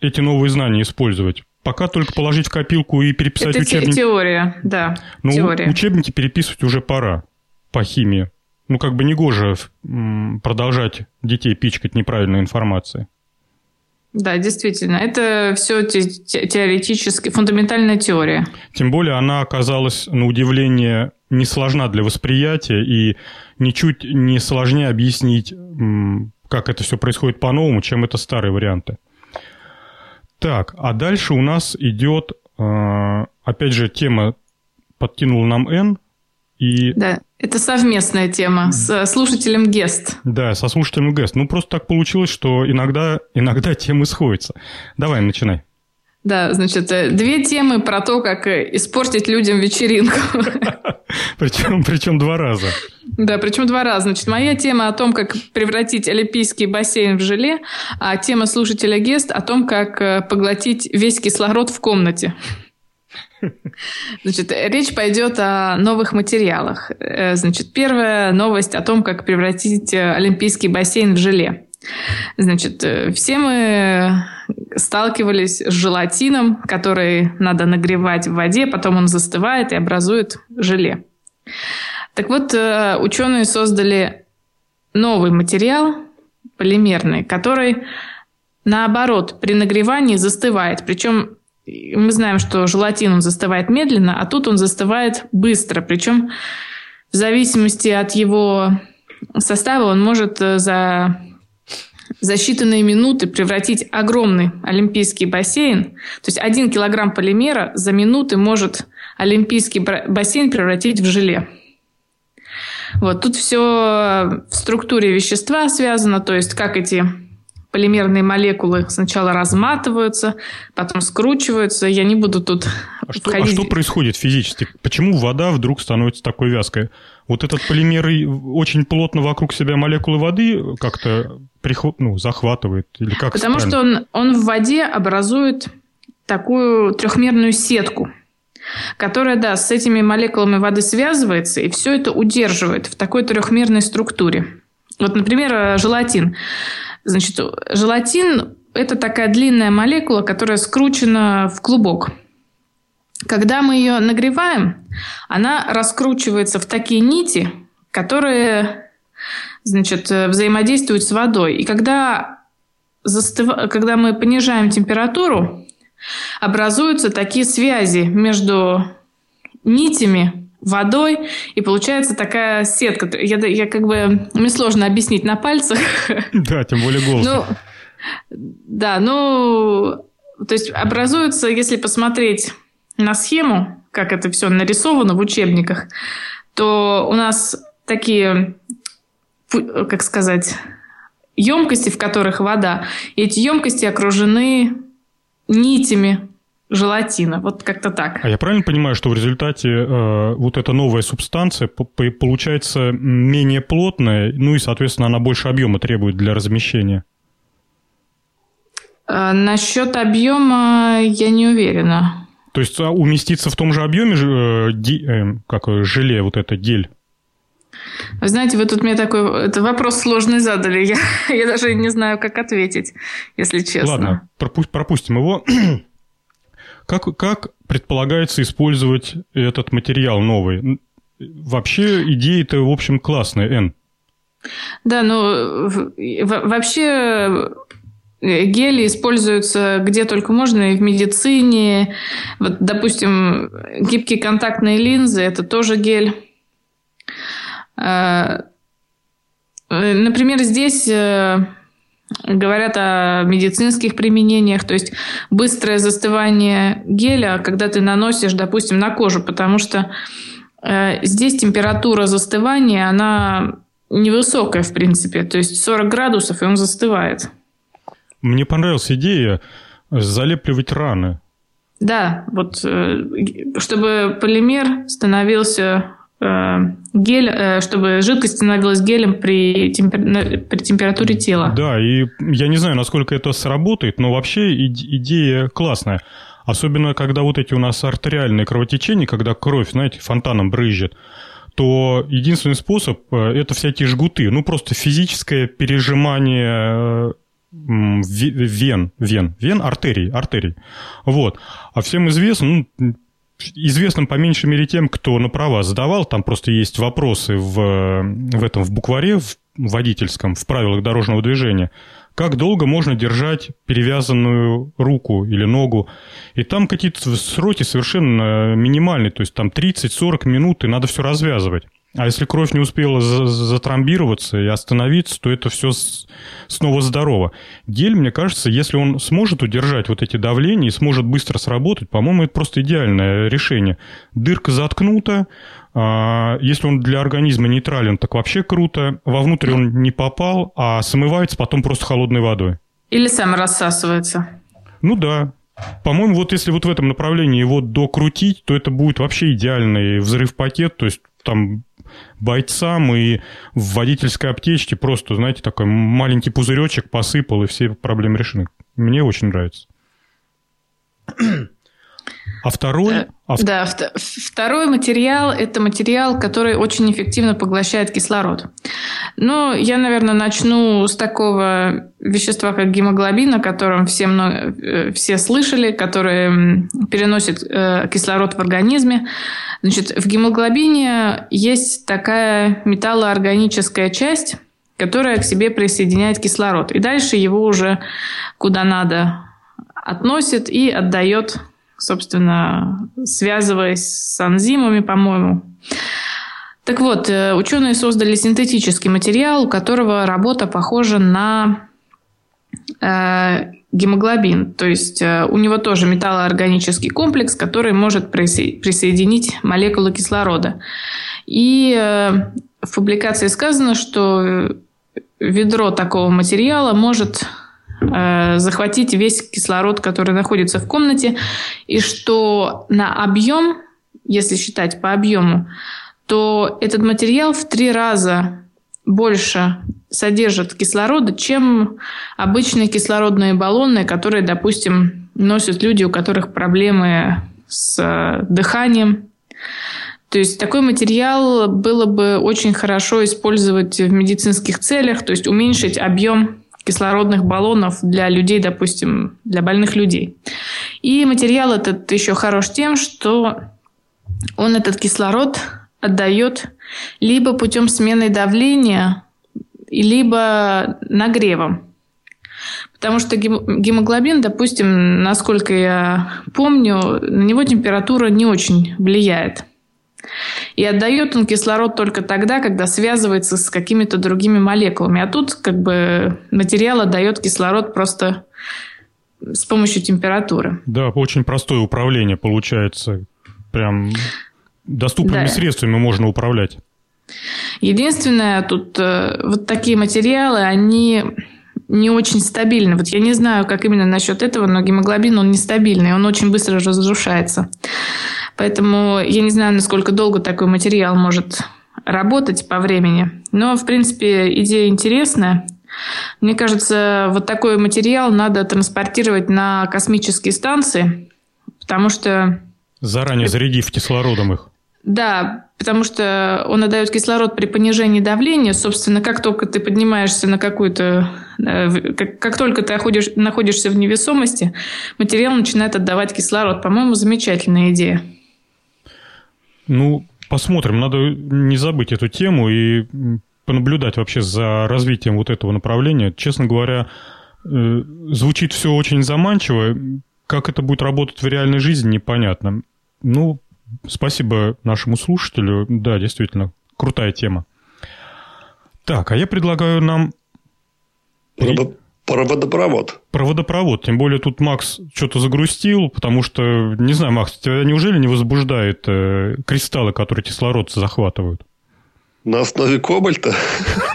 Speaker 1: эти новые знания использовать? Пока только положить в копилку и переписать
Speaker 3: Это
Speaker 1: учебники.
Speaker 3: теория, да.
Speaker 1: Ну,
Speaker 3: теория.
Speaker 1: учебники переписывать уже пора по химии. Ну, как бы не гоже продолжать детей пичкать неправильной информацией.
Speaker 3: Да, действительно, это все те теоретически, фундаментальная теория.
Speaker 1: Тем более она оказалась, на удивление, не сложна для восприятия и ничуть не сложнее объяснить, как это все происходит по-новому, чем это старые варианты. Так, а дальше у нас идет, а, опять же, тема подкинул нам N, и...
Speaker 3: Да, это совместная тема с слушателем Гест.
Speaker 1: Да, со слушателем Гест. Ну, просто так получилось, что иногда, иногда темы сходятся. Давай, начинай.
Speaker 3: Да, значит, э, две темы про то, как э, испортить людям вечеринку.
Speaker 1: Причем, причем два раза.
Speaker 3: Да, причем два раза. Значит, моя тема о том, как превратить олимпийский бассейн в желе, а тема слушателя Гест о том, как э, поглотить весь кислород в комнате. Значит, речь пойдет о новых материалах. Э, значит, первая новость о том, как превратить э, олимпийский бассейн в желе. Значит, э, все мы сталкивались с желатином, который надо нагревать в воде, потом он застывает и образует желе. Так вот, ученые создали новый материал, полимерный, который наоборот при нагревании застывает. Причем мы знаем, что желатин он застывает медленно, а тут он застывает быстро. Причем в зависимости от его состава он может э, за, за считанные минуты превратить огромный олимпийский бассейн. То есть один килограмм полимера за минуты может олимпийский бассейн превратить в желе. Вот тут все в структуре вещества связано, то есть как эти полимерные молекулы сначала разматываются, потом скручиваются. Я не буду тут
Speaker 1: а что, а что происходит физически? Почему вода вдруг становится такой вязкой? Вот этот полимер очень плотно вокруг себя молекулы воды как-то приход, ну, захватывает? Или как
Speaker 3: Потому что он, он в воде образует такую трехмерную сетку, которая, да, с этими молекулами воды связывается и все это удерживает в такой трехмерной структуре. Вот, например, желатин. Значит, желатин – это такая длинная молекула, которая скручена в клубок. когда мы ее нагреваем, она раскручивается в такие нити, которые значит, взаимодействуют с водой. И когда, застыв... когда мы понижаем температуру, образуются такие связи между нитями, водой, и получается такая сетка. Я, я как бы... Мне сложно объяснить на пальцах.
Speaker 1: Да, тем более голос. Ну,
Speaker 3: да, ну... То есть образуется, если посмотреть на схему, как это все нарисовано в учебниках, то у нас такие, как сказать, емкости, в которых вода. И эти емкости окружены нитями желатина. Вот как-то так.
Speaker 1: А я правильно понимаю, что в результате э, вот эта новая субстанция получается менее плотная, ну и, соответственно, она больше объема требует для размещения?
Speaker 3: Э, насчет объема я не уверена.
Speaker 1: То есть а уместиться в том же объеме, э, ди, э, как желе, вот это гель?
Speaker 3: Вы знаете, вы тут мне такой это вопрос сложный задали. Я, я даже не знаю, как ответить, если честно.
Speaker 1: Ладно, пропустим его. Как, как предполагается использовать этот материал новый? Вообще идея-то, в общем, классная, Н.
Speaker 3: Да, ну, вообще гели используются где только можно, и в медицине. Вот, допустим, гибкие контактные линзы – это тоже гель. А, например, здесь э, говорят о медицинских применениях, то есть быстрое застывание геля, когда ты наносишь, допустим, на кожу, потому что э, здесь температура застывания, она невысокая, в принципе, то есть 40 градусов, и он застывает.
Speaker 1: Мне понравилась идея залепливать раны.
Speaker 3: Да, вот э, чтобы полимер становился гель, э, чтобы жидкость становилась гелем при, темпер... при температуре тела.
Speaker 1: Да, и я не знаю, насколько это сработает, но вообще идея классная. Особенно, когда вот эти у нас артериальные кровотечения, когда кровь, знаете, фонтаном брызжет, то единственный способ э, – это всякие жгуты. Ну, просто физическое пережимание вен, вен, вен, артерий, артерий. Вот. А всем известно, ну, известным по меньшей мере тем, кто на права сдавал. Там просто есть вопросы в, в этом, в букваре, в водительском, в правилах дорожного движения. Как долго можно держать перевязанную руку или ногу? И там какие-то сроки совершенно минимальные, то есть там 30-40 минут, и надо все развязывать. А если кровь не успела затрамбироваться и остановиться, то это все снова здорово. Гель, мне кажется, если он сможет удержать вот эти давления и сможет быстро сработать, по-моему, это просто идеальное решение. Дырка заткнута, а, если он для организма нейтрален, так вообще круто. Вовнутрь он не попал, а смывается потом просто холодной водой.
Speaker 3: Или сам рассасывается.
Speaker 1: Ну да, по-моему, вот если вот в этом направлении его докрутить, то это будет вообще идеальный взрыв-пакет, то есть там бойцам и в водительской аптечке просто, знаете, такой маленький пузыречек посыпал, и все проблемы решены. Мне очень нравится. А второй? Э,
Speaker 3: а... Да, второй материал – это материал, который очень эффективно поглощает кислород. Ну, я, наверное, начну с такого вещества, как гемоглобин, о котором все, много, э, все слышали, который переносит э, кислород в организме. Значит, в гемоглобине есть такая металлоорганическая часть, которая к себе присоединяет кислород. И дальше его уже куда надо относит и отдает собственно, связываясь с анзимами, по-моему. Так вот, э, ученые создали синтетический материал, у которого работа похожа на э, гемоглобин. То есть э, у него тоже металлоорганический комплекс, который может присоединить молекулы кислорода. И э, в публикации сказано, что ведро такого материала может Э, захватить весь кислород, который находится в комнате, и что на объем, если считать по объему, то этот материал в три раза больше содержит кислорода, чем обычные кислородные баллоны, которые, допустим, носят люди, у которых проблемы с э, дыханием. То есть такой материал было бы очень хорошо использовать в медицинских целях, то есть уменьшить объем кислородных баллонов для людей, допустим, для больных людей. И материал этот еще хорош тем, что он этот кислород отдает либо путем смены давления, либо нагревом. Потому что гемоглобин, допустим, насколько я помню, на него температура не очень влияет. И отдает он кислород только тогда, когда связывается с какими-то другими молекулами. А тут как бы материал отдает кислород просто с помощью температуры.
Speaker 1: Да, очень простое управление получается. Прям доступными да. средствами можно управлять.
Speaker 3: Единственное, тут э, вот такие материалы, они не очень стабильны. Вот я не знаю, как именно насчет этого, но гемоглобин, он нестабильный, он очень быстро разрушается. Поэтому я не знаю, насколько долго такой материал может работать по времени. Но, в принципе, идея интересная. Мне кажется, вот такой материал надо транспортировать на космические станции, потому что...
Speaker 1: Заранее зарядив кислородом их.
Speaker 3: Да, потому что он отдает кислород при понижении давления. Собственно, как только ты поднимаешься на какую-то... Э, как, как только ты находишь, находишься в невесомости, материал начинает отдавать кислород. По-моему, замечательная идея.
Speaker 1: Ну, посмотрим. Надо не забыть эту тему и понаблюдать вообще за развитием вот этого направления. Честно говоря, э, звучит все очень заманчиво. Как это будет работать в реальной жизни, непонятно. Ну, спасибо нашему слушателю. Да, действительно, крутая тема. Так, а я предлагаю нам...
Speaker 2: Про водопровод.
Speaker 1: Про водопровод. Тем более тут Макс что-то загрустил, потому что, не знаю, Макс, тебя неужели не возбуждает э, кристаллы, которые кислород захватывают?
Speaker 2: На основе кобальта?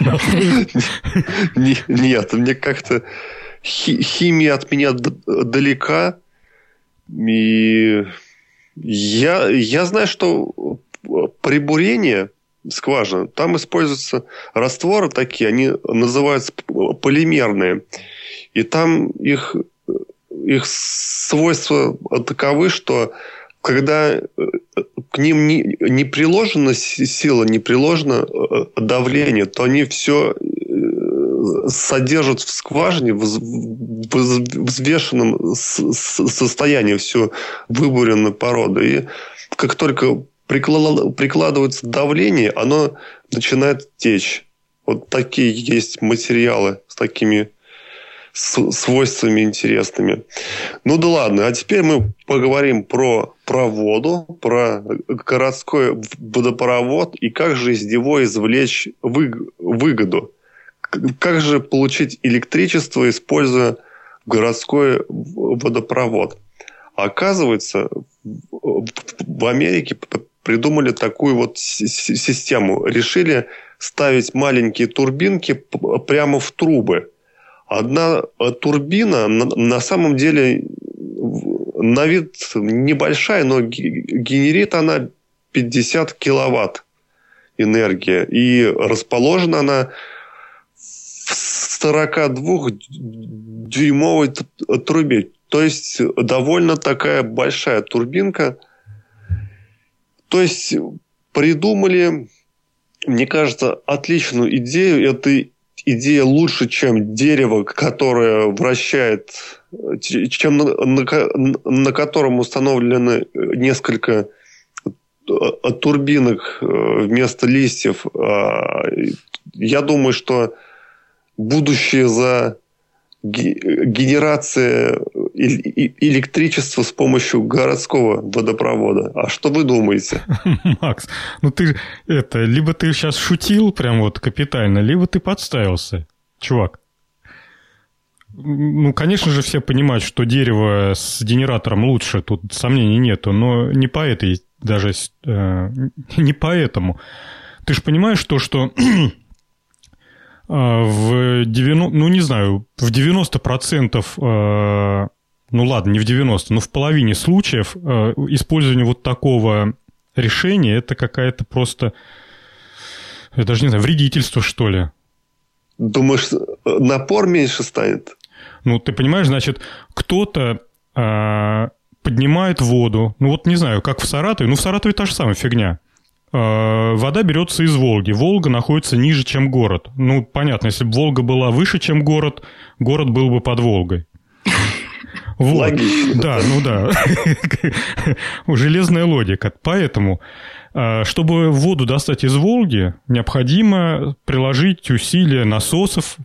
Speaker 2: Нет, мне как-то химия от меня далека. И я, я знаю, что при бурении скважин, там используются растворы такие, они называются полимерные. И там их, их свойства таковы, что когда э, к ним не, не приложена сила, не приложено э, давление, то они все э, содержат в скважине в взвешенном состоянии всю выбуренную породу. И как только прикладывается давление, оно начинает течь. Вот такие есть материалы с такими свойствами интересными. Ну да ладно, а теперь мы поговорим про, про воду, про городской водопровод и как же из него извлечь выгоду. Как же получить электричество, используя городской водопровод. Оказывается, в Америке придумали такую вот систему. Решили ставить маленькие турбинки прямо в трубы. Одна э, турбина на самом деле на вид небольшая, но генерит она 50 киловатт энергия. И расположена она в 42-дюймовой трубе. То есть довольно такая большая турбинка – то есть придумали, мне кажется, отличную идею. Эта идея лучше, чем дерево, которое вращает, чем на, на, на котором установлены несколько э, турбинок э, вместо листьев. А, я думаю, что будущее за генерация электричества с помощью городского водопровода. А что вы думаете?
Speaker 1: Макс, ну ты это, либо ты сейчас шутил прям вот капитально, либо ты подставился, чувак. Ну, конечно же, все понимают, что дерево с генератором лучше, тут сомнений нету, но не по этой даже, э, не поэтому. Ты же понимаешь то, что в 90, ну не знаю, в 90%, э, ну ладно, не в 90, но в половине случаев э, использование вот такого решения это какая-то просто, я даже не знаю, вредительство, что ли.
Speaker 2: Думаешь, напор меньше станет?
Speaker 1: Ну, ты понимаешь, значит, кто-то э, поднимает воду, ну вот не знаю, как в Саратове, ну в Саратове та же самая фигня. Э, вода берется из Волги. Волга находится ниже, чем город. Ну, понятно, если бы Волга была выше, чем город, город был бы под Волгой. Вот. Логично. Да, ну да. Железная логика. Поэтому, э, чтобы воду достать из Волги, необходимо приложить усилия насосов,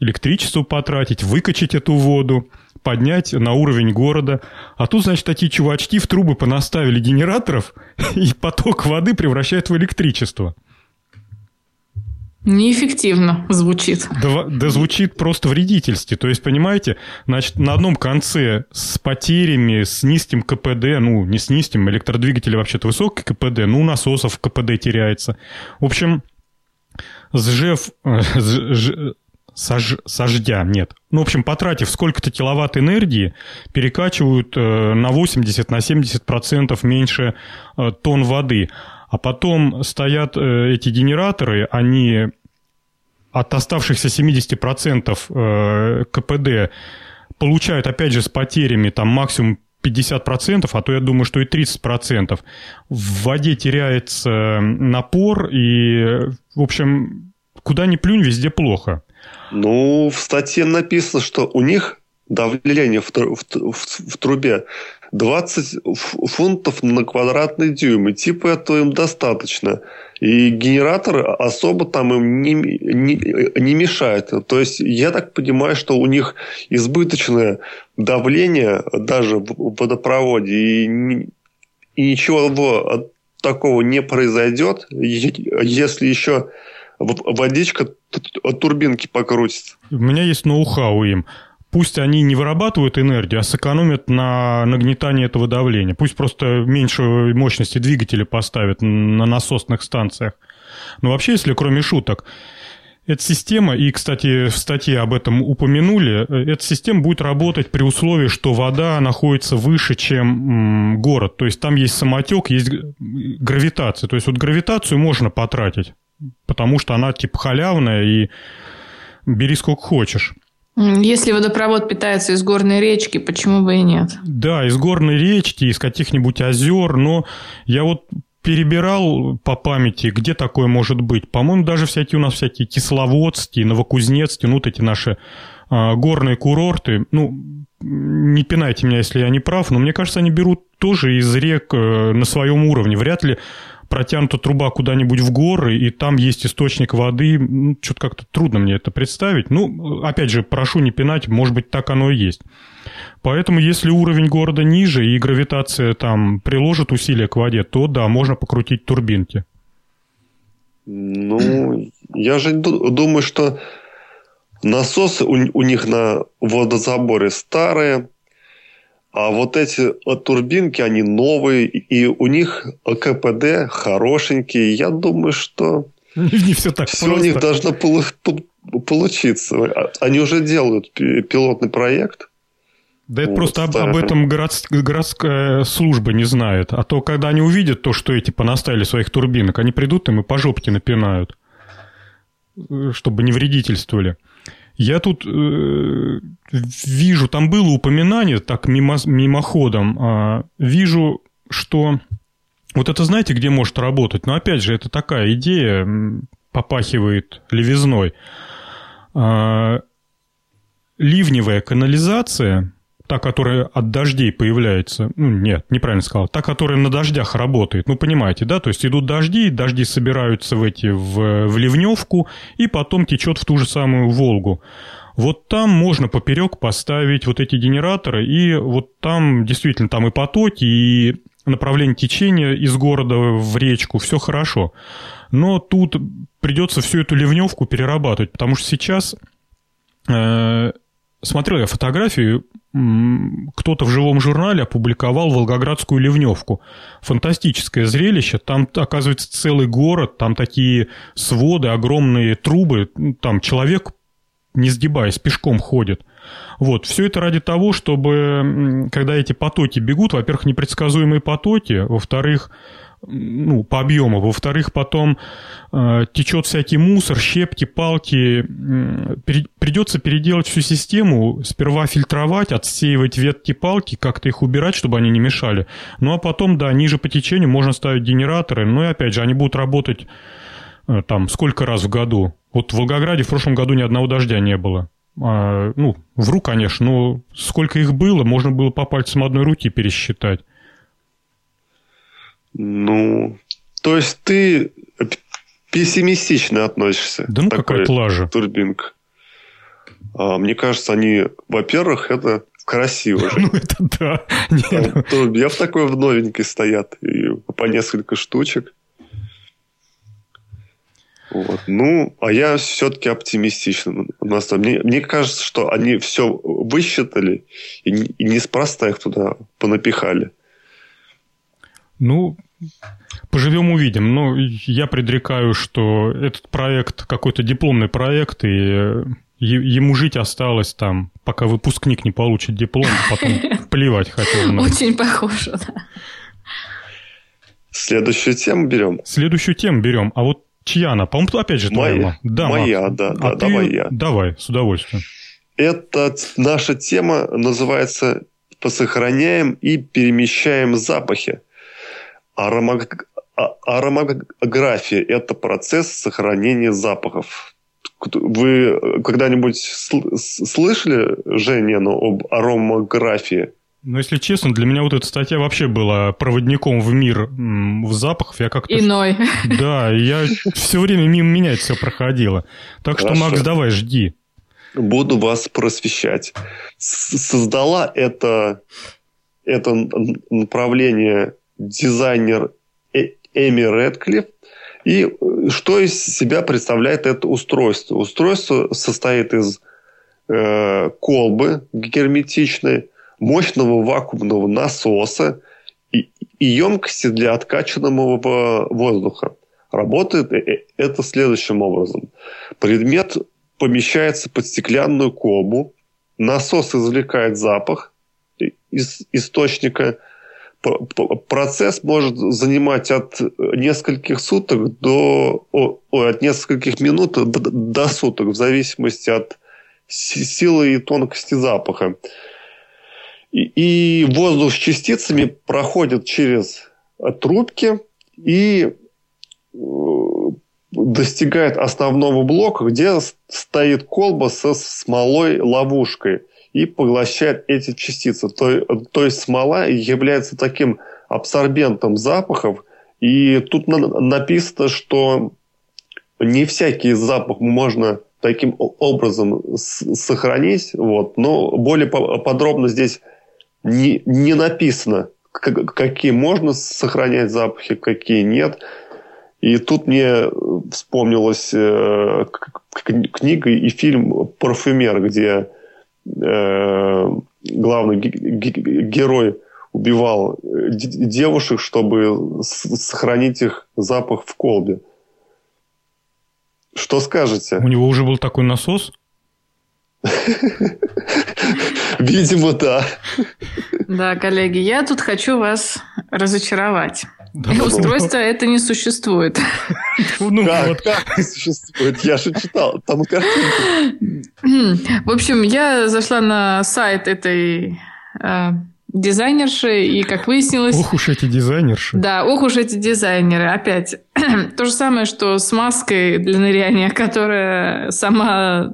Speaker 1: электричество потратить, выкачать эту воду, поднять на уровень города. А тут, значит, такие чувачки в трубы понаставили генераторов, и поток воды превращают в электричество.
Speaker 3: Неэффективно звучит.
Speaker 1: Да, да звучит просто вредительски. То есть, понимаете, значит, на одном конце с потерями, с низким КПД, ну, не с низким, электродвигатели вообще-то высокий КПД, ну, насосов КПД теряется. В общем, сжев, сож, сождя, нет. Ну, в общем, потратив сколько-то киловатт энергии, перекачивают э, на 80, на 70 процентов меньше э, тонн воды. А потом стоят э, эти генераторы, они от оставшихся 70 процентов э, КПД получают, опять же, с потерями там максимум 50%, а то я думаю, что и 30%. В воде теряется напор, и, в общем, куда ни плюнь, везде плохо.
Speaker 2: Ну, в статье написано, что у них давление в, в, в, в трубе 20 фунтов на квадратный дюйм. И типа этого им достаточно. И генератор особо там им не, не, не мешает. То есть, я так понимаю, что у них избыточное давление даже в водопроводе. И, и ничего такого не произойдет, если еще водичка от турбинки покрутится.
Speaker 1: У меня есть ноу-хау им. Пусть они не вырабатывают энергию, а сэкономят на нагнетании этого давления. Пусть просто меньше мощности двигателя поставят на насосных станциях. Но вообще, если кроме шуток, эта система, и, кстати, в статье об этом упомянули, эта система будет работать при условии, что вода находится выше, чем город. То есть там есть самотек, есть гравитация. То есть вот гравитацию можно потратить потому что она типа халявная и бери сколько хочешь.
Speaker 3: Если водопровод питается из горной речки, почему бы и нет?
Speaker 1: Да, из горной речки, из каких-нибудь озер, но я вот перебирал по памяти, где такое может быть. По-моему, даже всякие у нас всякие Кисловодские, Новокузнецкие, ну вот эти наши а, горные курорты, ну, не пинайте меня, если я не прав, но мне кажется, они берут тоже из рек э, на своем уровне. Вряд ли протянута труба куда-нибудь в горы, и там есть источник воды. Ну, что-то как-то трудно мне это представить. Ну, опять же, прошу не пинать, может быть, так оно и есть. Поэтому, если уровень города ниже и гравитация там приложит усилия к воде, то да, можно покрутить турбинки.
Speaker 2: Ну, я же думаю, что насосы у, у них на водозаборе старые, а вот эти турбинки, они новые, и у них КПД хорошенькие. Я думаю, что
Speaker 1: не все так
Speaker 2: все просто. у них должно получиться. Они уже делают пилотный проект.
Speaker 1: Да это вот, просто об, об этом город, городская служба не знает. А то, когда они увидят то, что эти понаставили своих турбинок, они придут им и по жопке напинают, чтобы не вредительствовали. Я тут э, вижу, там было упоминание, так мимо, мимоходом, э, вижу, что вот это знаете, где может работать? Но опять же, это такая идея, попахивает левизной. Э, ливневая канализация та, которая от дождей появляется, ну, нет, неправильно сказал, та, которая на дождях работает, ну, понимаете, да, то есть идут дожди, дожди собираются в эти, в, в ливневку, и потом течет в ту же самую Волгу. Вот там можно поперек поставить вот эти генераторы, и вот там действительно там и потоки, и направление течения из города в речку, все хорошо. Но тут придется всю эту ливневку перерабатывать, потому что сейчас э, смотрел я фотографию, кто-то в живом журнале опубликовал Волгоградскую ливневку. Фантастическое зрелище. Там, оказывается, целый город, там такие своды, огромные трубы. Там человек, не сгибаясь, пешком ходит. Вот. Все это ради того, чтобы, когда эти потоки бегут, во-первых, непредсказуемые потоки, во-вторых, ну, по объему. Во-вторых, потом э, течет всякий мусор, щепки, палки. При, придется переделать всю систему, сперва фильтровать, отсеивать ветки палки, как-то их убирать, чтобы они не мешали. Ну, а потом, да, ниже по течению можно ставить генераторы. Ну, и опять же, они будут работать э, там сколько раз в году. Вот в Волгограде в прошлом году ни одного дождя не было. А, ну, вру, конечно, но сколько их было, можно было по пальцам одной руки пересчитать.
Speaker 2: Ну, то есть ты пессимистично относишься.
Speaker 1: Да ну какая-то лажа.
Speaker 2: Турбинка. А, мне кажется, они, во-первых, это красиво.
Speaker 1: Ну, это да.
Speaker 2: Я в такой в новенькой стоят. И по несколько штучек. Вот. Ну, а я все-таки оптимистичен. Мне, мне кажется, что они все высчитали и, и неспроста их туда понапихали.
Speaker 1: Ну, поживем увидим. Но я предрекаю, что этот проект какой-то дипломный проект, и э, ему жить осталось там, пока выпускник не получит диплом, потом плевать хотел.
Speaker 3: Очень похоже, да.
Speaker 2: Следующую тему берем.
Speaker 1: Следующую тему берем. А вот чья она? По-моему, опять же
Speaker 2: твоя. Моя,
Speaker 1: да,
Speaker 2: моя да, а да, давай я.
Speaker 1: Давай, с удовольствием.
Speaker 2: Это наша тема называется «Посохраняем и перемещаем запахи». Аромаг... А, аромаграфия – это процесс сохранения запахов. Вы когда-нибудь слышали, Женя, об аромаграфии?
Speaker 1: Ну, если честно, для меня вот эта статья вообще была проводником в мир в запахов. Я как-то...
Speaker 3: Иной.
Speaker 1: Да, я все время мимо меня это все проходило. Так Хорошо. что, Макс, давай, жди.
Speaker 2: Буду вас просвещать. Создала это, это направление дизайнер э, Эми Редклифф. И э, что из себя представляет это устройство? Устройство состоит из э, колбы герметичной, мощного вакуумного насоса и, и емкости для откачанного воздуха. Работает э, это следующим образом. Предмет помещается под стеклянную колбу, насос извлекает запах из источника – процесс может занимать от нескольких суток до ой, от нескольких минут до, суток, в зависимости от силы и тонкости запаха. И, и воздух с частицами проходит через трубки и э, достигает основного блока, где стоит колба со смолой ловушкой – и поглощает эти частицы. То, то есть смола является таким абсорбентом запахов, и тут на, написано, что не всякий запах можно таким образом сохранить, вот, но более подробно здесь не, не написано, какие можно сохранять запахи, какие нет. И тут мне вспомнилась э, книга и фильм «Парфюмер», где Э, главный герой убивал э, девушек, чтобы сохранить их запах в колбе. Что скажете?
Speaker 1: У него уже был такой насос?
Speaker 2: Видимо, да.
Speaker 3: Да, коллеги, я тут хочу вас разочаровать. Да, и устройство это не существует.
Speaker 2: Ну, как, вот. как не существует? Я же читал, там картинки.
Speaker 3: В общем, я зашла на сайт этой э, дизайнерши, и как выяснилось...
Speaker 1: Ох уж эти дизайнерши.
Speaker 3: Да, ох уж эти дизайнеры. Опять, то же самое, что с маской для ныряния, которая сама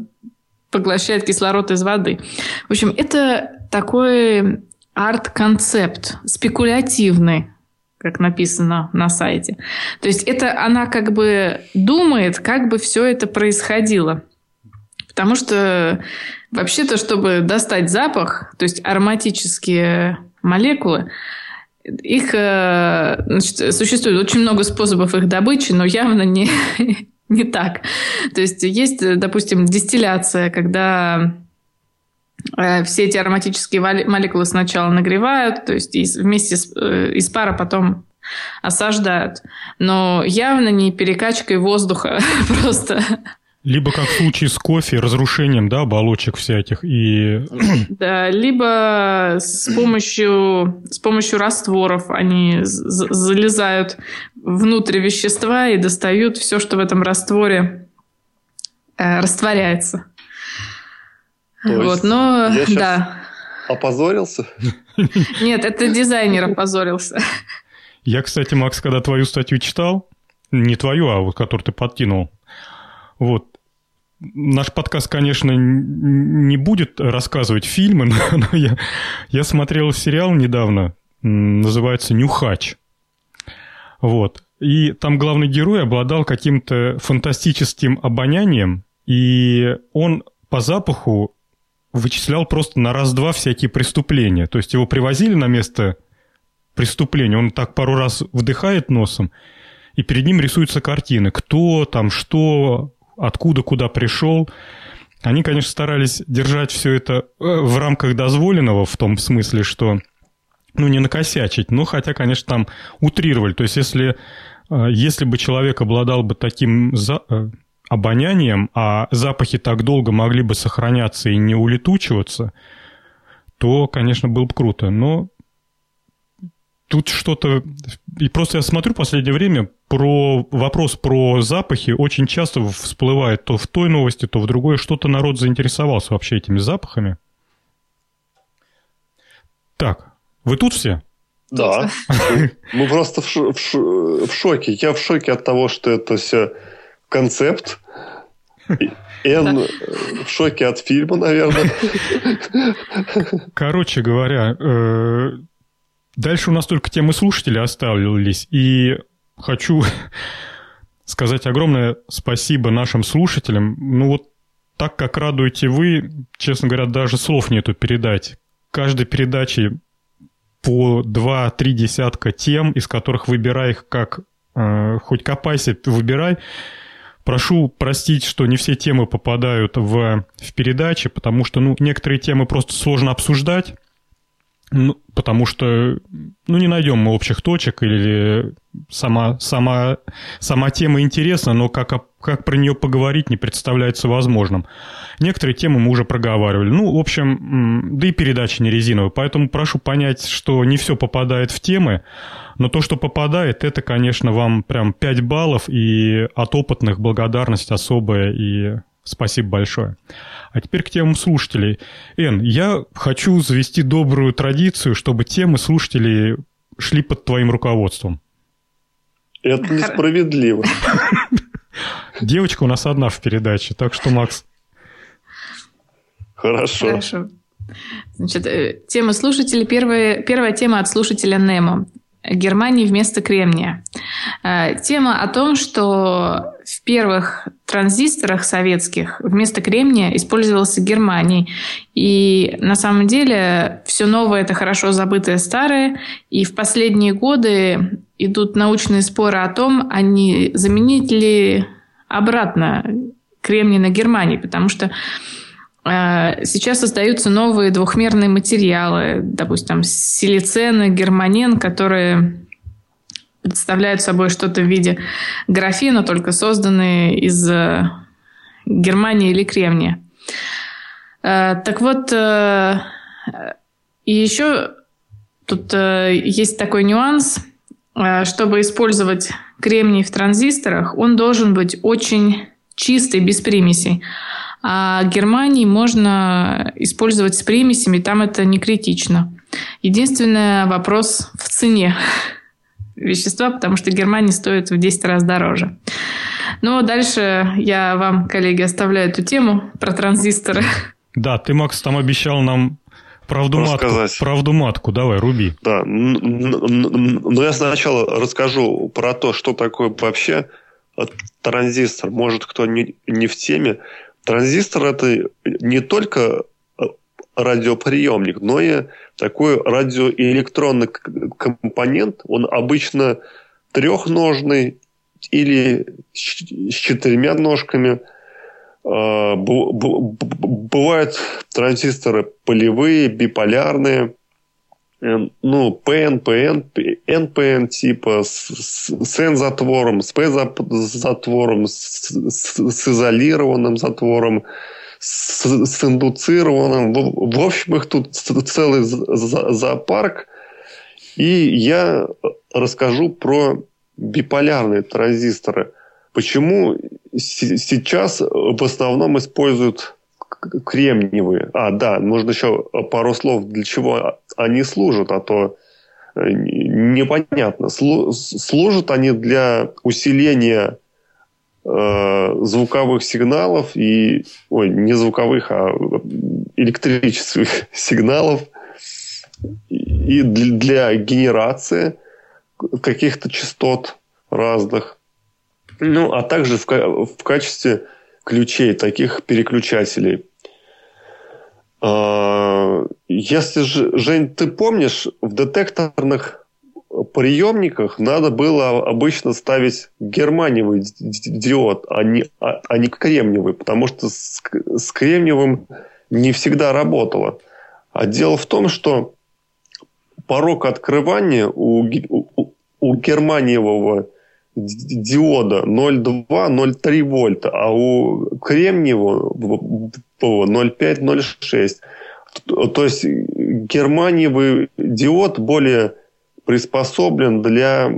Speaker 3: поглощает кислород из воды. В общем, это такой арт-концепт, спекулятивный, как написано на сайте. То есть это она как бы думает, как бы все это происходило. Потому что вообще-то, чтобы достать запах, то есть ароматические молекулы, их э, значит, существует очень много способов их добычи, но явно не, не так. То есть есть, допустим, дистилляция, когда все эти ароматические молекулы сначала нагревают, то есть вместе с, э, из пара потом осаждают. Но явно не перекачкой воздуха просто
Speaker 1: Либо как в случае с кофе, разрушением, да, оболочек всяких и...
Speaker 3: Да, либо с помощью, с помощью растворов они залезают внутрь вещества и достают все, что в этом растворе э, растворяется.
Speaker 2: То вот, но я да. Опозорился?
Speaker 3: Нет, это дизайнер опозорился.
Speaker 1: Я, кстати, Макс, когда твою статью читал, не твою, а вот которую ты подкинул, вот, наш подкаст, конечно, не будет рассказывать фильмы, но я, я смотрел сериал недавно, называется «Нюхач». Вот. И там главный герой обладал каким-то фантастическим обонянием, и он по запаху вычислял просто на раз-два всякие преступления. То есть его привозили на место преступления, он так пару раз вдыхает носом, и перед ним рисуются картины. Кто там, что, откуда, куда пришел. Они, конечно, старались держать все это э, в рамках дозволенного, в том смысле, что ну, не накосячить, но хотя, конечно, там утрировали. То есть, если, э, если бы человек обладал бы таким э, обонянием, а запахи так долго могли бы сохраняться и не улетучиваться, то, конечно, было бы круто. Но тут что-то... И просто я смотрю в последнее время, про вопрос про запахи очень часто всплывает то в той новости, то в другой. Что-то народ заинтересовался вообще этими запахами. Так, вы тут все?
Speaker 2: Да. Мы просто в, шоке. Я в шоке от того, что это все концепт. Н в шоке от фильма, наверное.
Speaker 1: Короче говоря, э, Дальше у нас только темы слушателей оставились. И хочу сказать огромное спасибо нашим слушателям. Ну вот так, как радуете вы, честно говоря, даже слов нету передать. Каждой передаче по два-три десятка тем, из которых выбирай их как э, хоть копайся, выбирай. Прошу простить, что не все темы попадают в, в передачи, потому что ну, некоторые темы просто сложно обсуждать. Ну, потому что ну, не найдем мы общих точек, или сама, сама, сама тема интересна, но как, как про нее поговорить не представляется возможным. Некоторые темы мы уже проговаривали. Ну, в общем, да и передача не резиновая, поэтому прошу понять, что не все попадает в темы, но то, что попадает, это, конечно, вам прям 5 баллов, и от опытных благодарность особая, и спасибо большое. А теперь к темам слушателей. Эн, я хочу завести добрую традицию, чтобы темы слушателей шли под твоим руководством.
Speaker 2: Это несправедливо.
Speaker 1: Девочка у нас одна в передаче, так что, Макс...
Speaker 2: Хорошо.
Speaker 3: Хорошо. Значит, э, тема слушателей. Первая, первая тема от слушателя Немо. Германии вместо кремния. Э, тема о том, что в первых транзисторах советских вместо кремния использовался германий. И на самом деле все новое – это хорошо забытое старое. И в последние годы идут научные споры о том, а не заменить ли обратно кремний на германий, потому что сейчас создаются новые двухмерные материалы, допустим, силицен и германен, которые представляют собой что-то в виде графена, только созданные из э, Германии или кремния. Э, так вот, и еще тут есть такой нюанс. Чтобы использовать кремний в транзисторах, он должен быть очень чистый, без примесей. А Германии можно использовать с примесями, там это не критично. Единственный вопрос в цене вещества, потому что Германия стоит в 10 раз дороже. Но дальше я вам, коллеги, оставляю эту тему про транзисторы.
Speaker 1: Да, ты, Макс, там обещал нам правду матку. Правду матку, давай, руби.
Speaker 2: Да, но я сначала расскажу про то, что такое вообще транзистор. Может, кто не, не в теме. Транзистор это не только э, радиоприемник, но и такой радиоэлектронный компонент. Он обычно трехножный или с четырьмя ножками. А, бывают транзисторы полевые, биполярные. Ну, ПН, ПН, НПН типа, с, с N-затвором, с P-затвором, с, с, с изолированным затвором, с, с индуцированным. В, в общем, их тут целый зоопарк. И я расскажу про биполярные транзисторы. Почему сейчас в основном используют кремниевые. А, да, нужно еще пару слов, для чего они служат, а то э, непонятно. Служат они для усиления э, звуковых сигналов и, ой, не звуковых, а электрических сигналов и для генерации каких-то частот разных. Ну, а также в, в качестве ключей, таких переключателей. А, если, Жень, ты помнишь, в детекторных приемниках надо было обычно ставить германиевый диод, а не, а, а не кремниевый, потому что с, с кремниевым не всегда работало. А дело в том, что порог открывания у, у, у германиевого диода 0,2-0,3 вольта, а у кремниевого 0,5-0,6. То есть германиевый диод более приспособлен для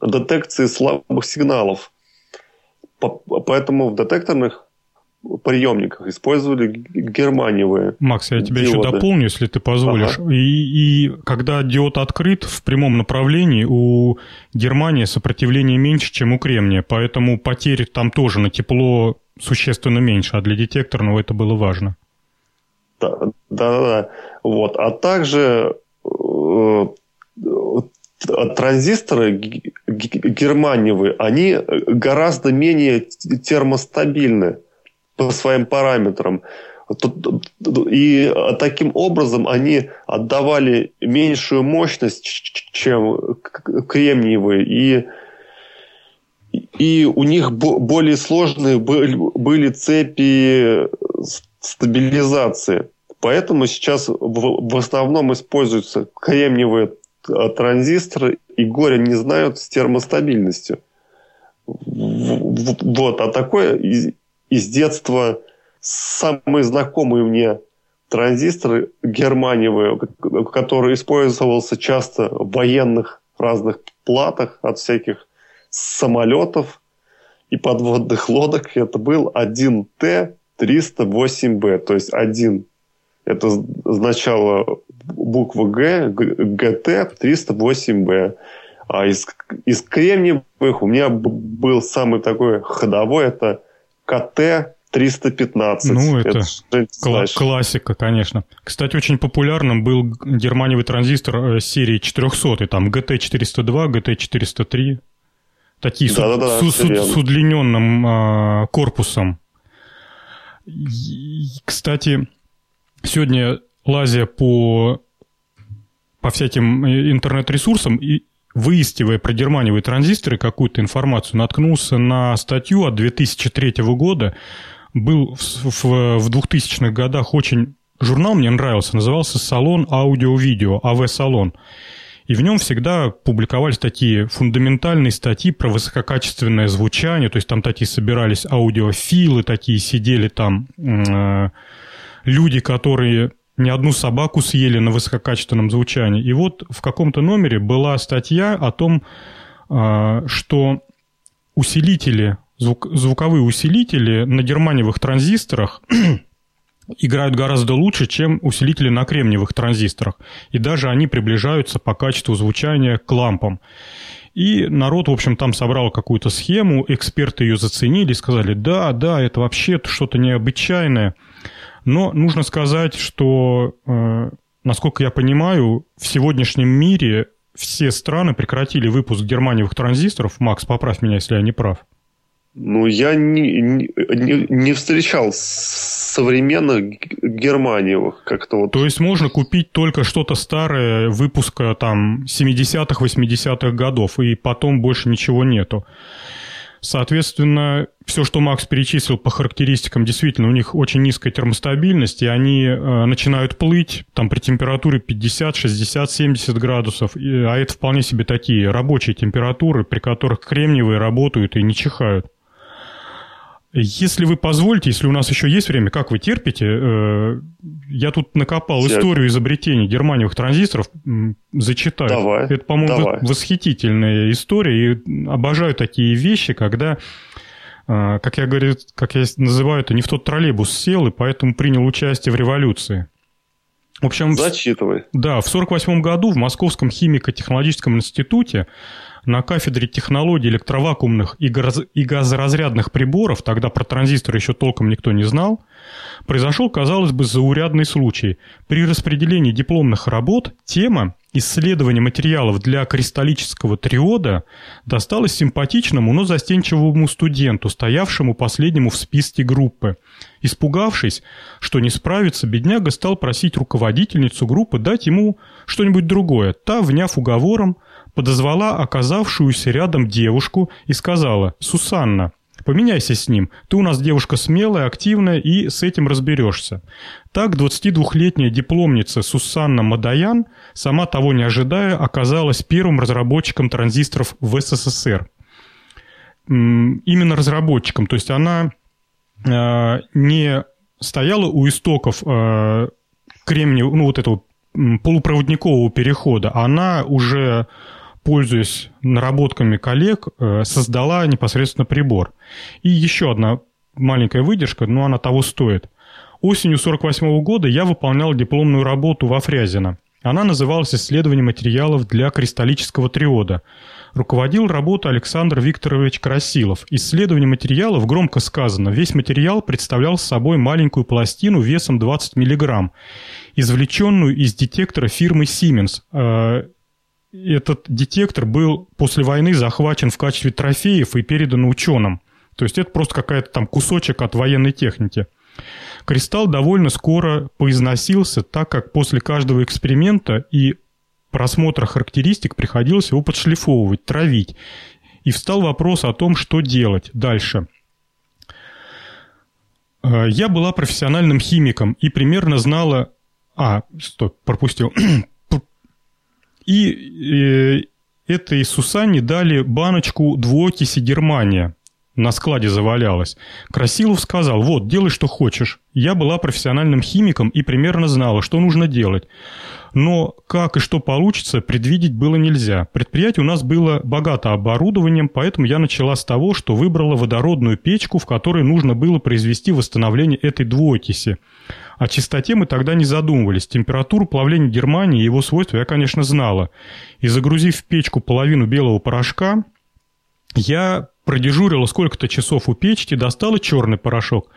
Speaker 2: детекции слабых сигналов. Поэтому в детекторных приемниках использовали германиевые.
Speaker 1: Макс, я тебя диоды. еще дополню, если ты позволишь. Ага. И, и когда диод открыт в прямом направлении, у германии сопротивление меньше, чем у кремния, поэтому потери там тоже на тепло существенно меньше, а для детекторного это было важно.
Speaker 2: Да, да, да. Вот. А также э, транзисторы германиевые, они гораздо менее термостабильны по своим параметрам. И таким образом они отдавали меньшую мощность, чем кремниевые. И, и у них более сложные были цепи стабилизации. Поэтому сейчас в основном используются кремниевые транзисторы, и горе не знают с термостабильностью. Вот. А такое из детства самый знакомый мне транзистор германиевый, который использовался часто в военных разных платах от всяких самолетов и подводных лодок. Это был 1Т308Б, то есть один это означало буква Г, ГТ-308Б. А из, из кремниевых у меня был самый такой ходовой, это КТ-315.
Speaker 1: Ну, это, это кла- классика, конечно. Кстати, очень популярным был германиевый транзистор э, серии 400, там GT402, GT403. Такие да, с, да, с, с, с удлиненным э, корпусом. И, кстати, сегодня лазя по, по всяким э, интернет-ресурсам и выискивая про германиевые транзисторы какую-то информацию, наткнулся на статью от 2003 года. Был в, в, в 2000-х годах очень журнал, мне нравился, назывался «Салон аудио-видео», АВ-салон. И в нем всегда публиковались такие фундаментальные статьи про высококачественное звучание, то есть там такие собирались аудиофилы, такие сидели там э, люди, которые не одну собаку съели на высококачественном звучании. И вот в каком-то номере была статья о том, а, что усилители, звук, звуковые усилители на германиевых транзисторах играют гораздо лучше, чем усилители на кремниевых транзисторах. И даже они приближаются по качеству звучания к лампам. И народ, в общем, там собрал какую-то схему, эксперты ее заценили, сказали, да, да, это вообще что-то необычайное – но нужно сказать, что, э, насколько я понимаю, в сегодняшнем мире все страны прекратили выпуск германиевых транзисторов. Макс, поправь меня, если я не прав.
Speaker 2: Ну, я не, не, не встречал современных германиевых как-то вот.
Speaker 1: То есть можно купить только что-то старое выпуска там 70-х, 80-х годов, и потом больше ничего нету. Соответственно, все, что Макс перечислил по характеристикам, действительно, у них очень низкая термостабильность, и они э, начинают плыть там при температуре 50, 60, 70 градусов, и, а это вполне себе такие рабочие температуры, при которых кремниевые работают и не чихают. Если вы позволите, если у нас еще есть время, как вы терпите, э, я тут накопал историю изобретения германиевых транзисторов, зачитаю.
Speaker 2: Давай.
Speaker 1: Это, по-моему, восхитительная история, и обожаю такие вещи, когда, э, как я говорю, как я называю это, не в тот троллейбус сел, и поэтому принял участие в революции.
Speaker 2: В общем, Зачитывай.
Speaker 1: Да, в 1948 году в Московском химико-технологическом институте на кафедре технологий электровакуумных и, газ- и газоразрядных приборов, тогда про транзисторы еще толком никто не знал, произошел, казалось бы, заурядный случай. При распределении дипломных работ тема исследования материалов для кристаллического триода досталась симпатичному, но застенчивому студенту, стоявшему последнему в списке группы. Испугавшись, что не справится, бедняга стал просить руководительницу группы дать ему что-нибудь другое. Та, вняв уговором, подозвала оказавшуюся рядом девушку и сказала «Сусанна, Поменяйся с ним. Ты у нас девушка смелая, активная и с этим разберешься. Так 22-летняя дипломница Сусанна Мадаян, сама того не ожидая, оказалась первым разработчиком транзисторов в СССР. Именно разработчиком. То есть она э, не стояла у истоков э, кремниевого, ну вот этого полупроводникового перехода. Она уже пользуясь наработками коллег, э, создала непосредственно прибор. И еще одна маленькая выдержка, но она того стоит. Осенью 1948 года я выполнял дипломную работу во Фрязино. Она называлась «Исследование материалов для кристаллического триода». Руководил работой Александр Викторович Красилов. Исследование материалов громко сказано. Весь материал представлял собой маленькую пластину весом 20 мг, извлеченную из детектора фирмы Siemens э, этот детектор был после войны захвачен в качестве трофеев и передан ученым. То есть это просто какая-то там кусочек от военной техники. Кристалл довольно скоро поизносился, так как после каждого эксперимента и просмотра характеристик приходилось его подшлифовывать, травить. И встал вопрос о том, что делать дальше. Э, я была профессиональным химиком и примерно знала... А, стоп, пропустил. И э, этой Сусанне дали баночку двуокиси Германия. На складе завалялась. Красилов сказал, вот, делай, что хочешь. Я была профессиональным химиком и примерно знала, что нужно делать. Но как и что получится, предвидеть было нельзя. Предприятие у нас было богато оборудованием, поэтому я начала с того, что выбрала водородную печку, в которой нужно было произвести восстановление этой двуокиси. О чистоте мы тогда не задумывались. Температуру плавления Германии и его свойства я, конечно, знала. И загрузив в печку половину белого порошка, я продежурила сколько-то часов у печки, достала черный порошок.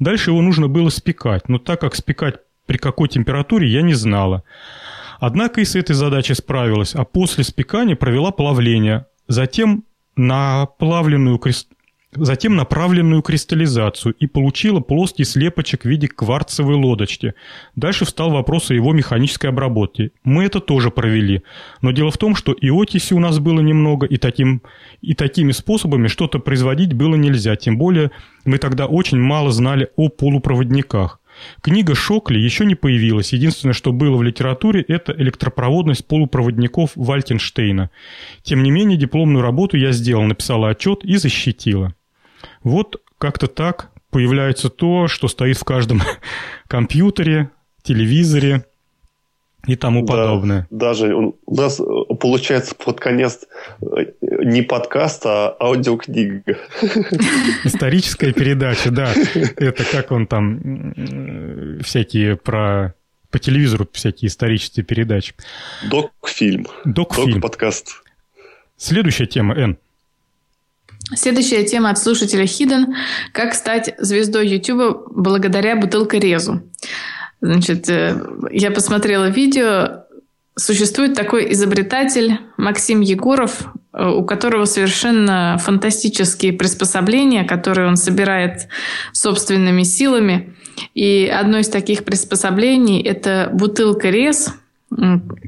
Speaker 1: Дальше его нужно было спекать. Но так как спекать при какой температуре я не знала. Однако и с этой задачей справилась, а после спекания провела плавление. Затем на плавленную крест затем направленную кристаллизацию и получила плоский слепочек в виде кварцевой лодочки. Дальше встал вопрос о его механической обработке. Мы это тоже провели. Но дело в том, что и окиси у нас было немного, и, таким, и такими способами что-то производить было нельзя. Тем более мы тогда очень мало знали о полупроводниках. Книга Шокли еще не появилась. Единственное, что было в литературе, это электропроводность полупроводников Вальтенштейна. Тем не менее, дипломную работу я сделал, написала отчет и защитила. Вот как-то так появляется то, что стоит в каждом компьютере, телевизоре и тому да, подобное.
Speaker 2: Даже у нас получается под конец э, не подкаст, а аудиокнига.
Speaker 1: Историческая передача, да. Это как он там всякие про по телевизору всякие исторические передачи.
Speaker 2: Док-фильм.
Speaker 1: Док-фильм.
Speaker 2: Док-подкаст.
Speaker 1: Следующая тема, Н.
Speaker 3: Следующая тема от слушателя Хиден – как стать звездой YouTube благодаря бутылкорезу. Значит, э, я посмотрела видео. Существует такой изобретатель Максим Егоров, э, у которого совершенно фантастические приспособления, которые он собирает собственными силами. И одно из таких приспособлений – это бутылка-рез,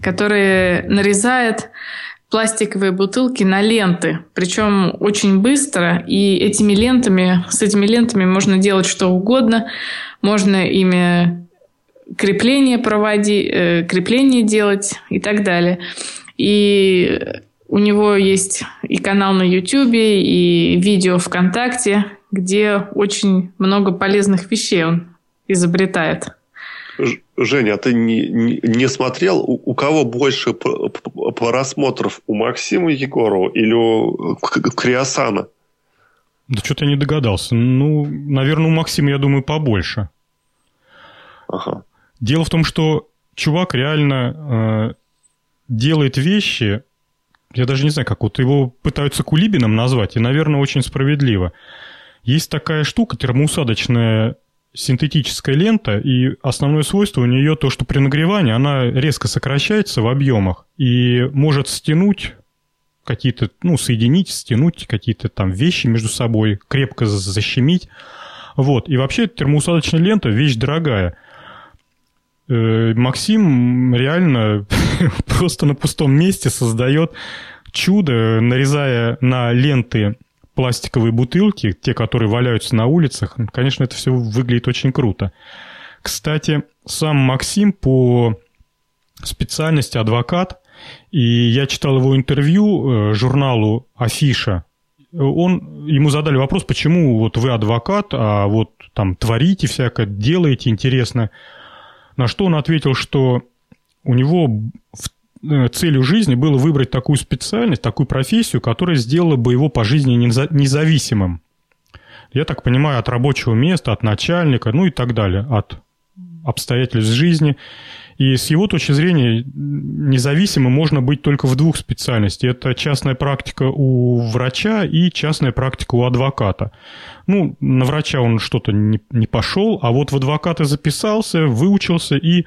Speaker 3: которая нарезает пластиковые бутылки на ленты, причем очень быстро, и этими лентами, с этими лентами можно делать что угодно, можно ими крепление проводить, э, крепление делать и так далее. И у него есть и канал на YouTube, и видео ВКонтакте, где очень много полезных вещей он изобретает.
Speaker 2: Женя, а ты не, не, не смотрел, у, у кого больше просмотров? У Максима Егорова или у Криосана?
Speaker 1: Да что-то я не догадался. Ну, наверное, у Максима, я думаю, побольше. Ага. Дело в том, что чувак реально э, делает вещи, я даже не знаю, как вот его пытаются кулибином назвать, и, наверное, очень справедливо. Есть такая штука, термоусадочная синтетическая лента, и основное свойство у нее то, что при нагревании она резко сокращается в объемах и может стянуть какие-то, ну, соединить, стянуть какие-то там вещи между собой, крепко защемить. Вот. И вообще термоусадочная лента – вещь дорогая. Э, Максим реально просто на пустом месте создает чудо, нарезая на ленты пластиковые бутылки, те, которые валяются на улицах, конечно, это все выглядит очень круто. Кстати, сам Максим по специальности адвокат, и я читал его интервью э, журналу «Афиша». Он, ему задали вопрос, почему вот вы адвокат, а вот там творите всякое, делаете интересно. На что он ответил, что у него в целью жизни было выбрать такую специальность, такую профессию, которая сделала бы его по жизни независимым. Я так понимаю, от рабочего места, от начальника, ну и так далее, от обстоятельств жизни. И с его точки зрения независимым можно быть только в двух специальностях. Это частная практика у врача и частная практика у адвоката. Ну, на врача он что-то не, пошел, а вот в адвоката записался, выучился и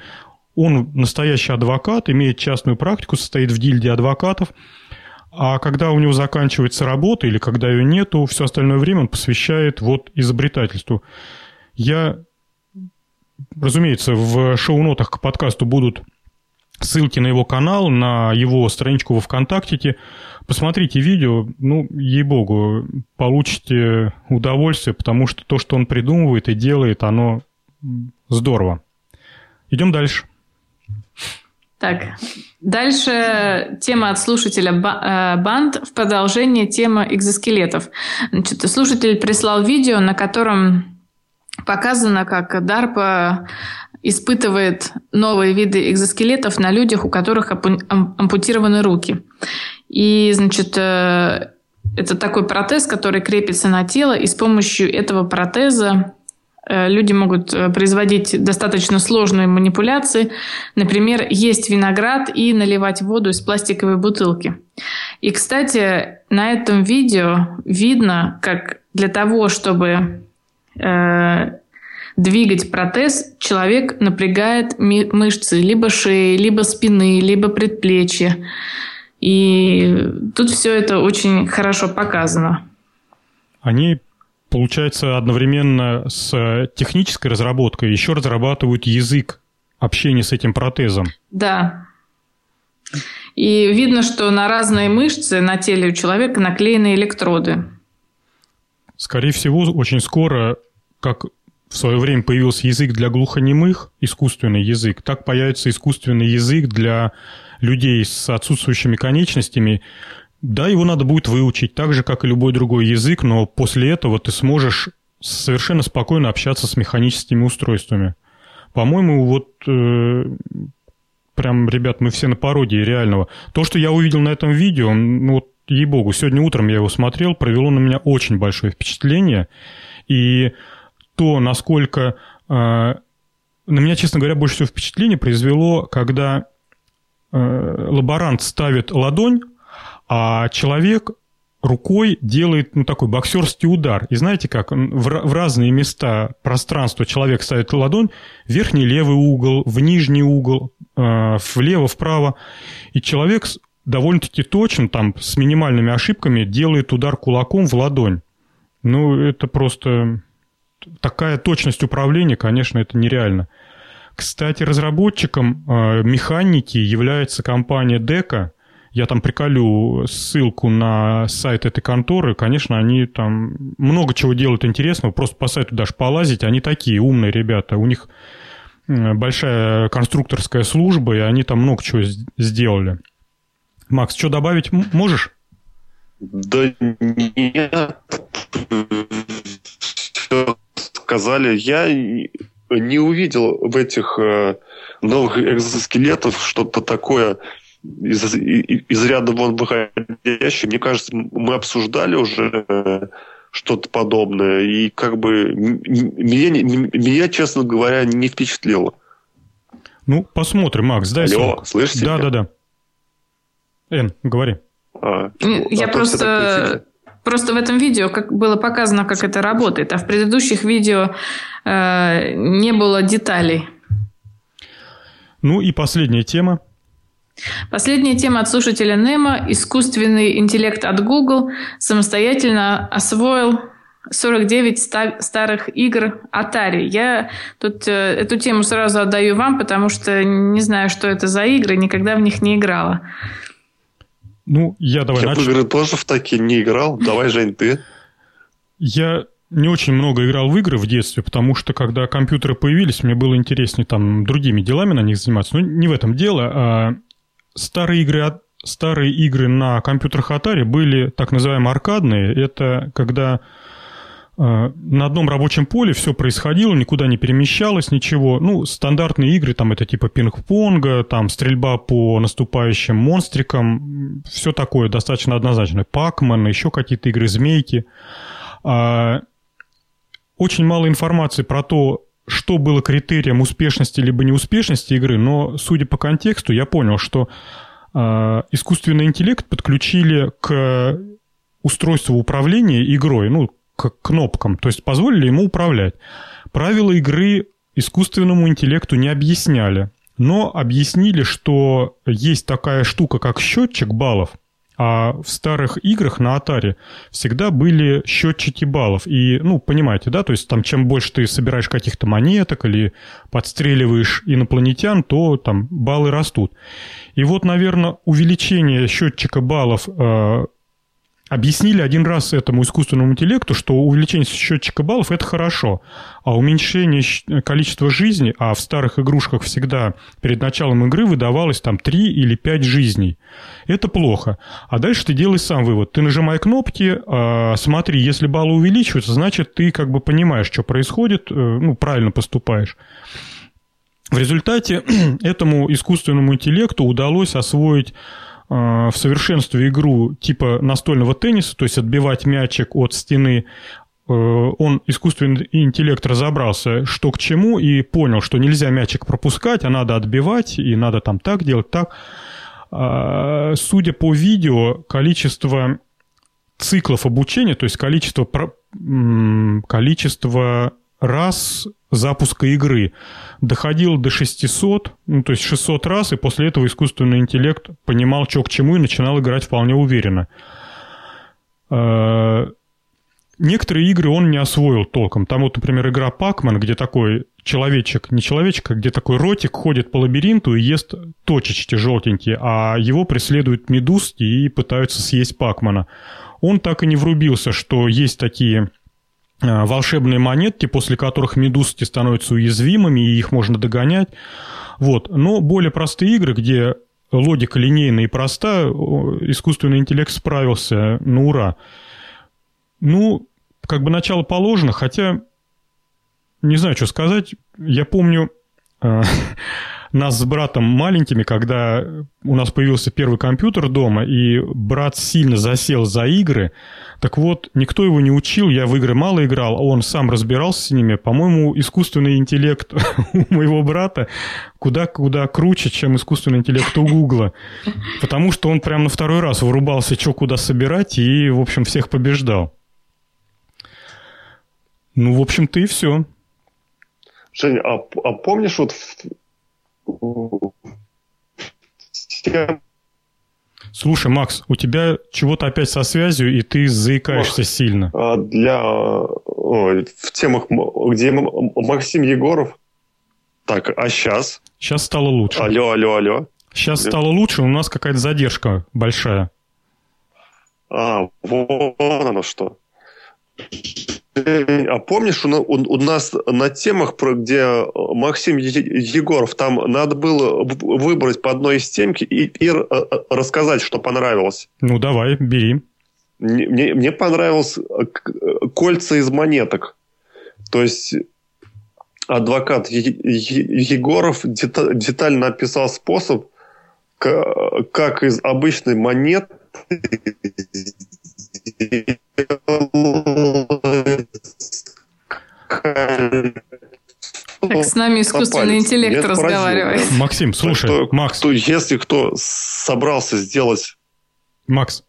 Speaker 1: он настоящий адвокат, имеет частную практику, состоит в гильдии адвокатов, а когда у него заканчивается работа или когда ее нету, все остальное время он посвящает вот изобретательству. Я, разумеется, в шоу-нотах к подкасту будут ссылки на его канал, на его страничку во ВКонтакте. Посмотрите видео, ну, ей-богу, получите удовольствие, потому что то, что он придумывает и делает, оно здорово. Идем дальше.
Speaker 3: Так, дальше тема от слушателя э, банд в продолжение темы экзоскелетов. Значит, слушатель прислал видео, на котором показано, как DARPA испытывает новые виды экзоскелетов на людях, у которых ампутированы руки. И, значит, э, это такой протез, который крепится на тело, и с помощью этого протеза люди могут э, производить достаточно сложные манипуляции. Например, есть виноград и наливать воду из пластиковой бутылки. И, кстати, на этом видео видно, как для того, чтобы э, двигать протез, человек напрягает мышцы либо шеи, либо спины, либо предплечья. И тут все это очень хорошо показано.
Speaker 1: Они получается, одновременно с технической разработкой еще разрабатывают язык общения с этим протезом.
Speaker 3: Да. И видно, что на разные мышцы на теле у человека наклеены электроды.
Speaker 1: Скорее всего, очень скоро, как в свое время появился язык для глухонемых, искусственный язык, так появится искусственный язык для людей с отсутствующими конечностями, да, его надо будет выучить, так же, как и любой другой язык, но после этого ты сможешь совершенно спокойно общаться с механическими устройствами. По-моему, вот э, прям, ребят, мы все на пародии реального. То, что я увидел на этом видео, ну вот, ей-богу, сегодня утром я его смотрел, провело на меня очень большое впечатление. И то, насколько... Э, на меня, честно говоря, больше всего впечатление произвело, когда э, лаборант ставит ладонь а человек рукой делает ну, такой боксерский удар. И знаете как, в, в разные места пространства человек ставит ладонь, в верхний левый угол, в нижний угол, э, влево, вправо. И человек довольно-таки точно, там, с минимальными ошибками делает удар кулаком в ладонь. Ну, это просто такая точность управления, конечно, это нереально. Кстати, разработчиком э, механики является компания Дека – Я там приколю ссылку на сайт этой конторы. Конечно, они там много чего делают интересного. Просто по сайту даже полазить. Они такие умные ребята. У них большая конструкторская служба, и они там много чего сделали. Макс, что добавить можешь?
Speaker 2: Да нет. Все сказали. Я не увидел в этих э, новых экзоскелетов что-то такое из, из ряда вон выходящее. Мне кажется, мы обсуждали уже э, что-то подобное, и как бы меня, меня, честно говоря, не впечатлило.
Speaker 1: Ну, посмотрим, Макс, дай
Speaker 2: Алло, срок. слышите?
Speaker 1: Да, да, да. Эн, говори.
Speaker 3: А, Я а просто... Просто в этом видео как было показано, как это работает, а в предыдущих видео э, не было деталей.
Speaker 1: Ну и последняя тема.
Speaker 3: Последняя тема от слушателя Немо. Искусственный интеллект от Google самостоятельно освоил 49 старых игр Atari. Я тут э, эту тему сразу отдаю вам, потому что не знаю, что это за игры, никогда в них не играла.
Speaker 1: Ну, я давай
Speaker 2: Я начну. в игры тоже в такие не играл. Давай, Жень, ты.
Speaker 1: Я не очень много играл в игры в детстве, потому что когда компьютеры появились, мне было интереснее там другими делами на них заниматься. Но не в этом дело. А старые игры, старые игры на компьютерах Atari были так называемые аркадные. Это когда Э, на одном рабочем поле все происходило, никуда не перемещалось, ничего. Ну, стандартные игры, там это типа пинг-понга, там стрельба по наступающим монстрикам, все такое достаточно однозначно. Пакман, еще какие-то игры, змейки. А, очень мало информации про то, что было критерием успешности либо неуспешности игры, но, судя по контексту, я понял, что э, искусственный интеллект подключили к устройству управления игрой, ну, к кнопкам, то есть позволили ему управлять. Правила игры искусственному интеллекту не объясняли, но объяснили, что есть такая штука, как счетчик баллов, а в старых играх на Atari всегда были счетчики баллов. И, ну, понимаете, да, то есть там чем больше ты собираешь каких-то монеток или подстреливаешь инопланетян, то там баллы растут. И вот, наверное, увеличение счетчика баллов э, Объяснили один раз этому искусственному интеллекту, что увеличение счетчика баллов – это хорошо, а уменьшение количества жизней, а в старых игрушках всегда перед началом игры выдавалось там 3 или 5 жизней, это плохо. А дальше ты делаешь сам вывод. Ты нажимай кнопки, э, смотри, если баллы увеличиваются, значит, ты как бы понимаешь, что происходит, э, ну, правильно поступаешь. В результате этому искусственному интеллекту удалось освоить в совершенстве игру типа настольного тенниса, то есть отбивать мячик от стены, э, он, искусственный интеллект, разобрался, что к чему, и понял, что нельзя мячик пропускать, а надо отбивать, и надо там так делать, так. А, судя по видео, количество циклов обучения, то есть количество, количество раз запуска игры доходил до 600, ну, то есть 600 раз, и после этого искусственный интеллект понимал, что к чему, и начинал играть вполне уверенно. А, некоторые игры он не освоил толком. Там вот, например, игра Пакман, где такой человечек, не человечек, а где такой ротик ходит по лабиринту и ест точечки желтенькие, а его преследуют медузки и пытаются съесть Пакмана. Он так и не врубился, что есть такие Э, волшебные монетки, после которых медузки становятся уязвимыми, и их можно догонять. Вот. Но более простые игры, где логика линейная и проста, искусственный интеллект справился на ура. Ну, как бы начало положено, хотя не знаю, что сказать. Я помню, э, нас с братом маленькими, когда у нас появился первый компьютер дома, и брат сильно засел за игры, так вот, никто его не учил, я в игры мало играл, а он сам разбирался с ними. По-моему, искусственный интеллект у моего брата куда-куда круче, чем искусственный интеллект у Гугла. Потому что он прям на второй раз вырубался, что куда собирать, и, в общем, всех побеждал. Ну, в общем-то, и все.
Speaker 2: Женя, а, а помнишь вот
Speaker 1: Слушай, Макс, у тебя чего-то опять со связью, и ты заикаешься Ох, сильно.
Speaker 2: А для в темах, где Максим Егоров. Так, а сейчас?
Speaker 1: Сейчас стало лучше.
Speaker 2: Алло, алло, алло.
Speaker 1: Сейчас стало лучше, у нас какая-то задержка большая.
Speaker 2: А, вот оно что. А помнишь, у, у, у нас на темах, про где Максим Егоров, там надо было выбрать по одной из темки и, и рассказать, что понравилось.
Speaker 1: Ну, давай, бери.
Speaker 2: Мне, мне понравилось кольца из монеток. То есть адвокат Егоров детально описал способ, как из обычной монеты
Speaker 3: как с нами искусственный интеллект Нет, разговаривает.
Speaker 1: Поразил, Максим, слушай,
Speaker 2: что,
Speaker 1: Макс.
Speaker 2: Кто, если кто собрался сделать...
Speaker 1: Макс.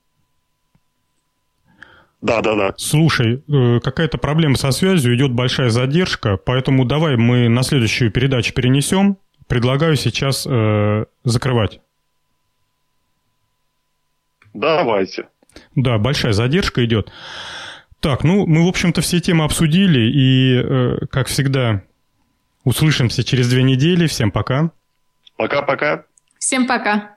Speaker 2: Да, да, да.
Speaker 1: Слушай, э, какая-то проблема со связью, идет большая задержка, поэтому давай мы на следующую передачу перенесем. Предлагаю сейчас э, закрывать.
Speaker 2: Давайте.
Speaker 1: Да, большая задержка идет. Так, ну, мы, в общем-то, все темы обсудили, и, э, как всегда, услышимся через две недели. Всем пока.
Speaker 2: Пока-пока.
Speaker 3: Всем пока.